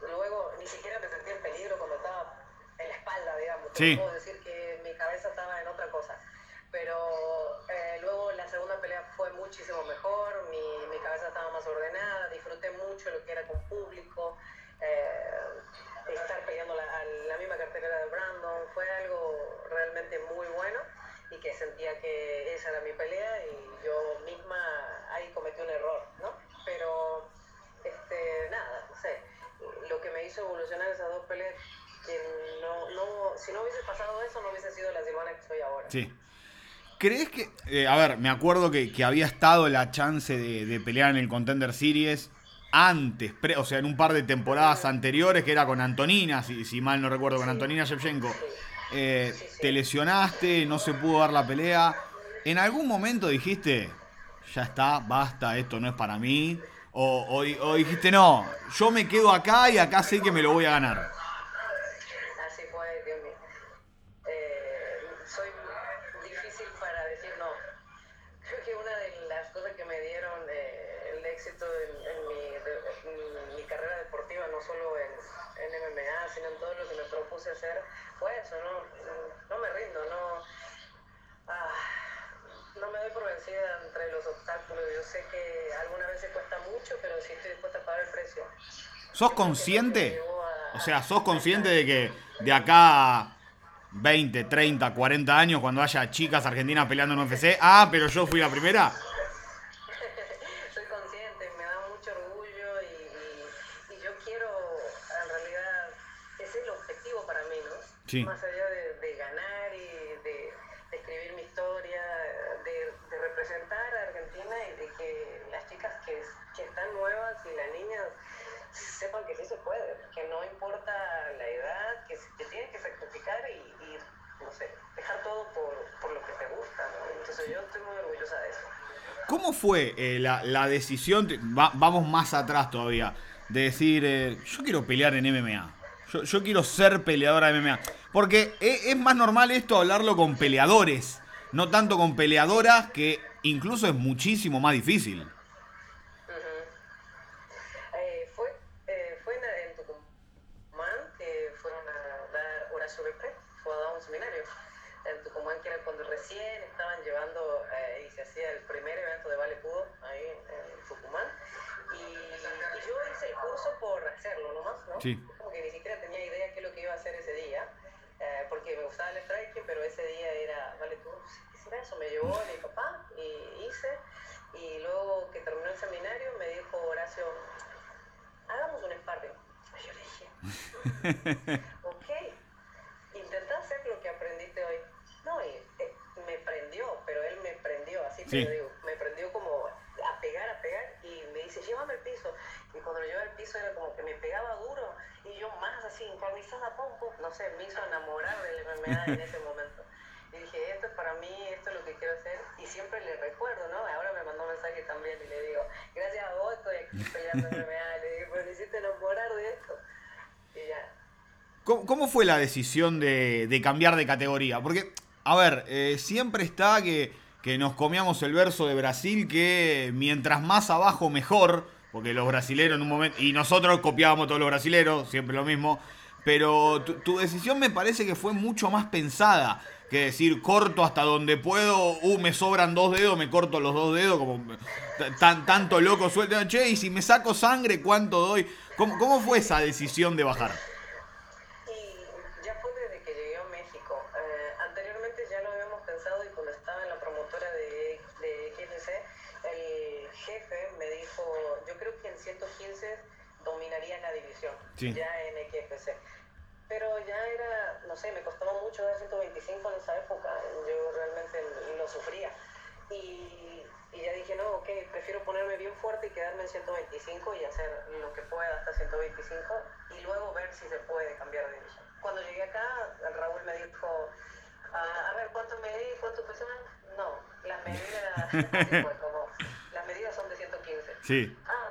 luego ni siquiera me sentí el peligro cuando estaba en la espalda, digamos. Sí. Puedo decir que mi cabeza estaba en otra cosa. Pero eh, luego la segunda pelea fue muchísimo mejor, mi, mi, cabeza estaba más ordenada, disfruté mucho lo que era con público, eh, estar peleando la, la misma cartelera de Brandon, fue algo realmente muy bueno y que sentía que esa era mi pelea y yo misma ahí cometí un error, ¿no? Pero, este, nada, no sé, lo que me hizo evolucionar esas dos peleas, que no, no, si no hubiese pasado eso, no hubiese sido la Silvana que soy ahora. Sí. ¿Crees que.? eh, a ver, me acuerdo que, que había estado la chance de, de pelear en el Contender Series antes, pre- o sea, en un par de temporadas anteriores, que era con Antonina, si, si mal no recuerdo, con Sí. Antonina Shevchenko. Sí, sí. te lesionaste, no se pudo dar la pelea. ¿En algún momento dijiste, ya está, basta, esto no es para mí? O, o di- o dijiste, no, yo me quedo acá y acá sé que me lo voy a ganar. Así fue, Dios mío. Eh, soy difícil para decir no. Creo que una de las cosas que me dieron eh, el éxito en, mi, carrera deportiva, no solo en MMA, sino en todo lo que me propuse hacer, fue eso, ¿no? No me rindo, no, ah, no me doy por vencida entre los obstáculos. Yo sé que algunas veces cuesta mucho, pero sí estoy dispuesta a pagar el precio. ¿Sos consciente? O sea, ¿sos consciente de que de acá a 20, 30, 40 años, cuando haya chicas argentinas peleando en UFC, ah, pero yo fui la primera? Sí. Más allá de, de ganar y de, de escribir mi historia, de, de representar a Argentina y de que las chicas que, que están nuevas y las niñas sepan que sí se puede, que no importa la edad, que, que tienes que sacrificar y, y, no sé, dejar todo por, por lo que te gusta, ¿no? Entonces yo estoy muy orgullosa de eso. ¿Cómo fue eh, la, la decisión, te- va- vamos más atrás todavía, de decir, eh, yo quiero pelear en MMA? Yo, yo quiero ser peleadora de MMA. Porque e- es, más normal esto hablarlo con peleadores, no tanto con peleadoras, que incluso es muchísimo más difícil. Eh, fue, eh, en, Tucumán que fueron a dar Horacio Bepe, fue a dar un seminario en Tucumán, que era cuando recién estaban llevando eh, y se hacía el primer evento de Vale Pudo ahí en, en Tucumán. Y, y yo hice el curso por hacerlo nomás, ¿no? Sí. Como que ni siquiera tenía idea qué es lo que iba a hacer ese día, eh, porque me gustaba el striking, pero ese día era Vale Pudo, ¿qué será eso? Me llevó mi papá y hice. Y luego que terminó el seminario me dijo Horacio, hagamos un sparring. Y yo le dije, ok, intenta hacer lo que aprendiste hoy. No, y eh, me prendió, pero él me prendió, así te Sí. lo digo, me prendió como a pegar, a pegar, y me dice, llévame al piso. Y cuando lo llevé al piso era como que me pegaba duro, yo más así, encarnizada, pum, pum, no sé, me hizo enamorar del MMA en ese momento. Y dije, esto es para mí, esto es lo que quiero hacer, y siempre le recuerdo, ¿no? Ahora me mandó un mensaje también, y le digo, gracias a vos estoy aquí peleando en MMA, le digo, pero me hiciste enamorar de esto. Y ya. ¿Cómo, cómo fue la decisión de, de cambiar de categoría? Porque, a ver, eh, siempre está que, que nos comíamos el verso de Brasil que mientras más abajo mejor, porque los brasileros en un momento, y nosotros copiábamos todos los brasileros, siempre lo mismo, pero tu, decisión me parece que fue mucho más pensada que decir corto hasta donde puedo, uh, me sobran dos dedos, me corto los dos dedos, como tan, tanto loco suelto, che, y si me saco sangre, ¿cuánto doy? ¿Cómo, cómo fue esa decisión de bajar? 1915 dominaría la división, sí. ya en XFC. Pero ya era, no sé, me costaba mucho dar 125 en esa época, yo realmente lo sufría. Y, y, ya dije, no, ok, prefiero ponerme bien fuerte y quedarme en 125 y hacer lo que pueda hasta 125 y luego ver si se puede cambiar de división. Cuando llegué acá, Raúl me dijo, ah, a ver, ¿cuánto medí? ¿Cuánto pesaba? No, las medidas, fue, como, las medidas son de 115. Sí. Ah,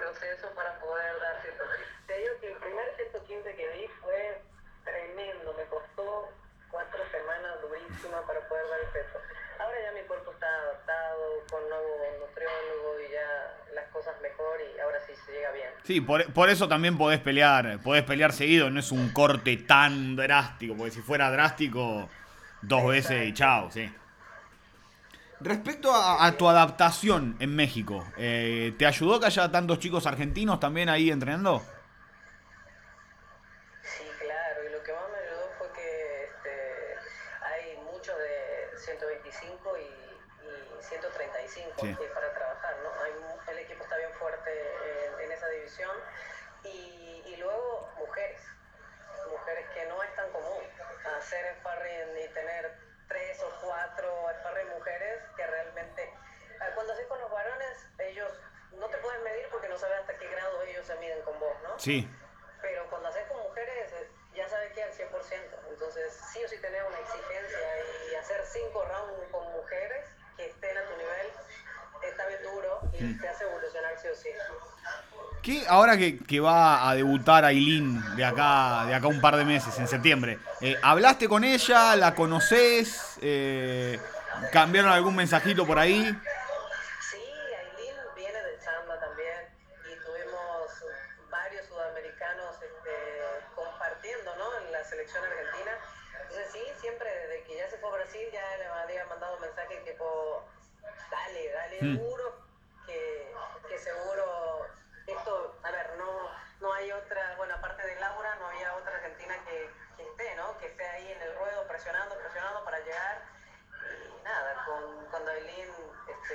proceso para poder dar 115. Te digo que el primer 115 que di fue tremendo, me costó cuatro semanas durísimas para poder dar el peso. Ahora ya mi cuerpo está adaptado con nuevo nutriólogo y ya las cosas mejor y ahora sí, se llega bien. Sí, por, por eso también podés pelear, podés pelear seguido, no es un corte tan drástico, porque si fuera drástico, dos veces y chao, sí. Respecto a, a tu adaptación en México, eh, ¿te ayudó que haya tantos chicos argentinos también ahí entrenando? Sí, claro, y lo que más me ayudó fue que este, hay muchos de 125 y, y 135 Sí. para trabajar, ¿no? Hay, el equipo está bien fuerte en, en esa división y, y luego mujeres, mujeres que no es tan común hacer sparring y tener cuatro sparring mujeres que realmente ah, cuando haces con los varones ellos no te pueden medir porque no sabes hasta qué grado ellos se miden con vos, ¿no? Sí, Pero cuando haces con mujeres, eh, ya sabes que al 100%. Entonces, sí o sí tener una exigencia y hacer cinco rounds con mujeres que estén a tu nivel está bien duro y te hace evolucionar sí o sí. ¿Qué, ahora que, que va a debutar Aileen de acá, de acá un par de meses, en septiembre, eh, ¿hablaste con ella? ¿La conoces? Eh, ¿Cambiaron algún mensajito por ahí? Sí, Aileen viene del Chamba también y tuvimos varios sudamericanos este, compartiendo ¿no? en la selección argentina. Entonces sí, siempre desde que ya se fue a Brasil ya le había mandado mensajes tipo, dale, dale Mm. duro, que, que seguro esto, a ver, no, no hay otra, bueno, aparte de Laura, no había otra argentina que, que esté, ¿no? Que esté ahí en el ruedo presionando, presionando para llegar con, cuando Aileen este,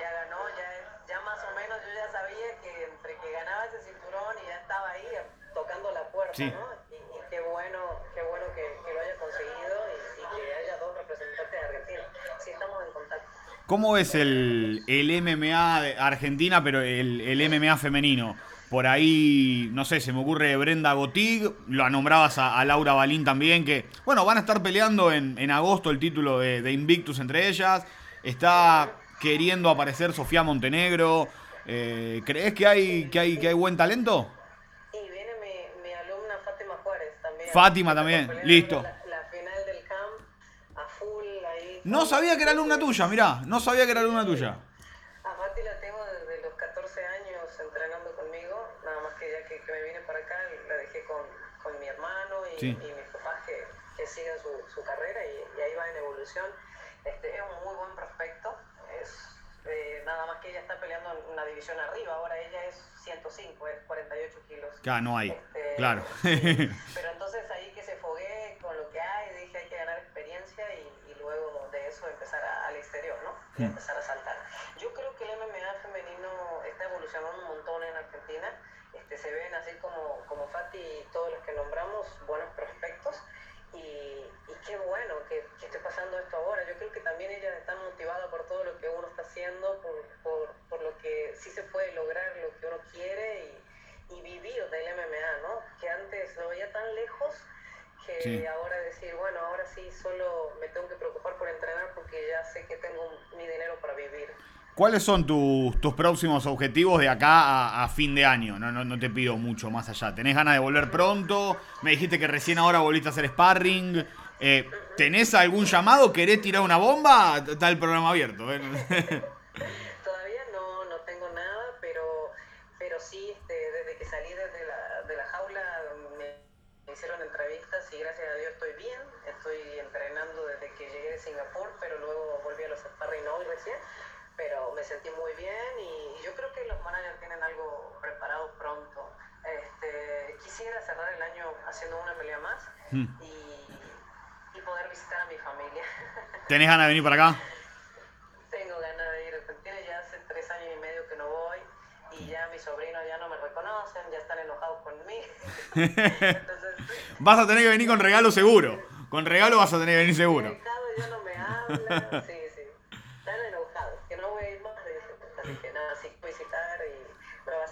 ya ganó, ya, ya más o menos yo ya sabía que entre que ganaba ese cinturón y ya estaba ahí tocando la puerta, Sí. ¿no? Y, y qué bueno, qué bueno que, que lo haya conseguido y, y que haya dos representantes de Argentina. Sí estamos en contacto. ¿Cómo es el, el MMA de Argentina, pero el, el MMA femenino? Por ahí, no sé, se me ocurre Brenda Gotig, lo nombrabas a, a Laura Balín también, que, bueno, van a estar peleando en, en agosto el título de, de Invictus entre ellas. Está queriendo aparecer Sofía Montenegro. Eh, ¿Crees que hay, que, hay, que hay buen talento? Y viene mi, mi alumna Fátima Juárez también. Fátima también, listo. La, la final del camp a full ahí. No sabía que era alumna tuya, mirá, no sabía que era alumna tuya. A Fati la tengo desde los 14 años entrenando conmigo, nada más que ya que, que me vine para acá la dejé con, con mi hermano y, Sí. y mis papás que, que siguen su, su carrera y, y ahí va en evolución. Este, es un muy buen prospecto, es, eh, nada más que ella está peleando en una división arriba, ahora ella es 105, es 48 kilos. Claro, no hay, Este, claro. sí. Pero entonces ahí que se foguee con lo que hay, dije hay que ganar experiencia y, y luego de eso empezar a- al exterior, ¿no? Y Mm. empezar a saltar. Yo creo que el MMA femenino está evolucionando un montón en Argentina. Este, se ven así como, como Fati y todos los que nombramos buenos prospectos. Y, y qué bueno que, que esté pasando esto ahora. Yo creo que también ellas están motivadas por todo lo que uno está haciendo, por, por, por lo que sí se puede lograr, lo que uno quiere y, y vivir del MMA, ¿no? Que antes lo veía tan lejos que Sí. ahora decir, bueno, ahora sí solo me tengo que preocupar por entrenar porque ya sé que tengo mi dinero para vivir. ¿Cuáles son tus, tus próximos objetivos de acá a, fin de año? No, no, no te pido mucho más allá. ¿Tenés ganas de volver pronto? Me dijiste que recién ahora volviste a hacer sparring. Eh, ¿Tenés algún llamado? ¿Querés tirar una bomba? Está el programa abierto. ¿eh? Todavía no, no tengo nada, pero, pero sí, este, desde que salí desde la, de la jaula me hicieron entrevistas y gracias a Dios estoy bien. Estoy entrenando desde que llegué de Singapur, pero luego volví a los sparring hoy recién. Pero me sentí muy bien y, y yo creo que los managers tienen algo preparado pronto. Este, quisiera cerrar el año haciendo una pelea más Hmm. y, y poder visitar a mi familia. ¿Tenés ganas de venir para acá? Tengo ganas de ir a Argentina, ya hace tres años y medio que no voy y ya mis sobrinos ya no me reconocen, ya están enojados conmigo. Entonces, Vas a tener que venir con regalo seguro. Con regalo vas a tener que venir seguro. ya no me hablan, sí,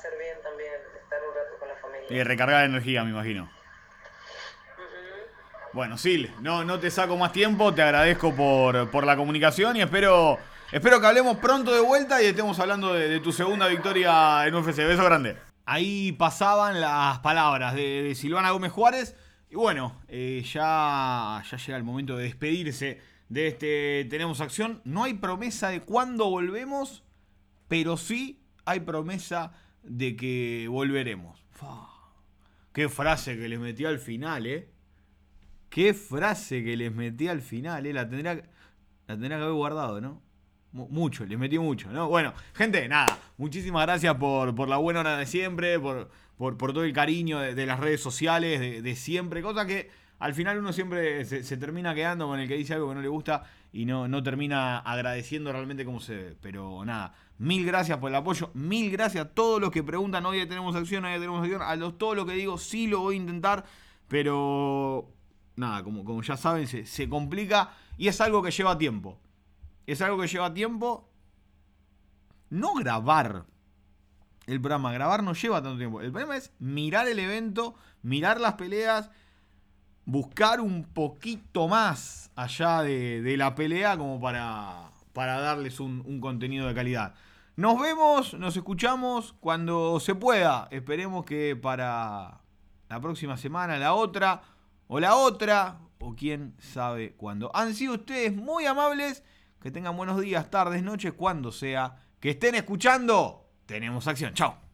hacer bien también estar un rato con la familia. Y recargar energía, me imagino. Bueno, Sil, no, no te saco más tiempo, te agradezco por, por la comunicación y espero, espero que hablemos pronto de vuelta y estemos hablando de, de tu segunda victoria en UFC. Beso grande. Ahí pasaban las palabras de, de Silvana Gómez Juárez. Y bueno, eh, ya, ya llega el momento de despedirse de este Tenemos Acción. No hay promesa de cuándo volvemos, pero sí hay promesa de que volveremos. Qué frase que les metí al final, ¿eh? Qué frase que les metí al final, ¿eh? La tendría, la que haber guardado, ¿no? Mucho, les metí mucho, ¿no? Bueno, gente, nada, muchísimas gracias por, por la buena hora de siempre, por, por, todo el cariño de, las redes sociales, de, siempre, cosa que al final uno siempre se, termina quedando con el que dice algo que no le gusta y no, no termina agradeciendo realmente como se ve. Pero nada, mil gracias por el apoyo, mil gracias a todos los que preguntan, hoy tenemos acción, hoy tenemos acción, a los, todo lo que digo sí lo voy a intentar, pero nada, como, como ya saben, se, se complica y es algo que lleva tiempo es algo que lleva tiempo. No grabar el programa, grabar no lleva tanto tiempo. El problema es mirar el evento, mirar las peleas, buscar un poquito más allá de, la pelea como para, para darles un contenido de calidad. Nos vemos, nos escuchamos cuando se pueda. Esperemos que para la próxima semana, la otra, o la otra, o quién sabe cuándo. Han sido ustedes muy amables. Que tengan buenos días, tardes, noches, cuando sea. Que estén escuchando. Tenemos acción. Chao.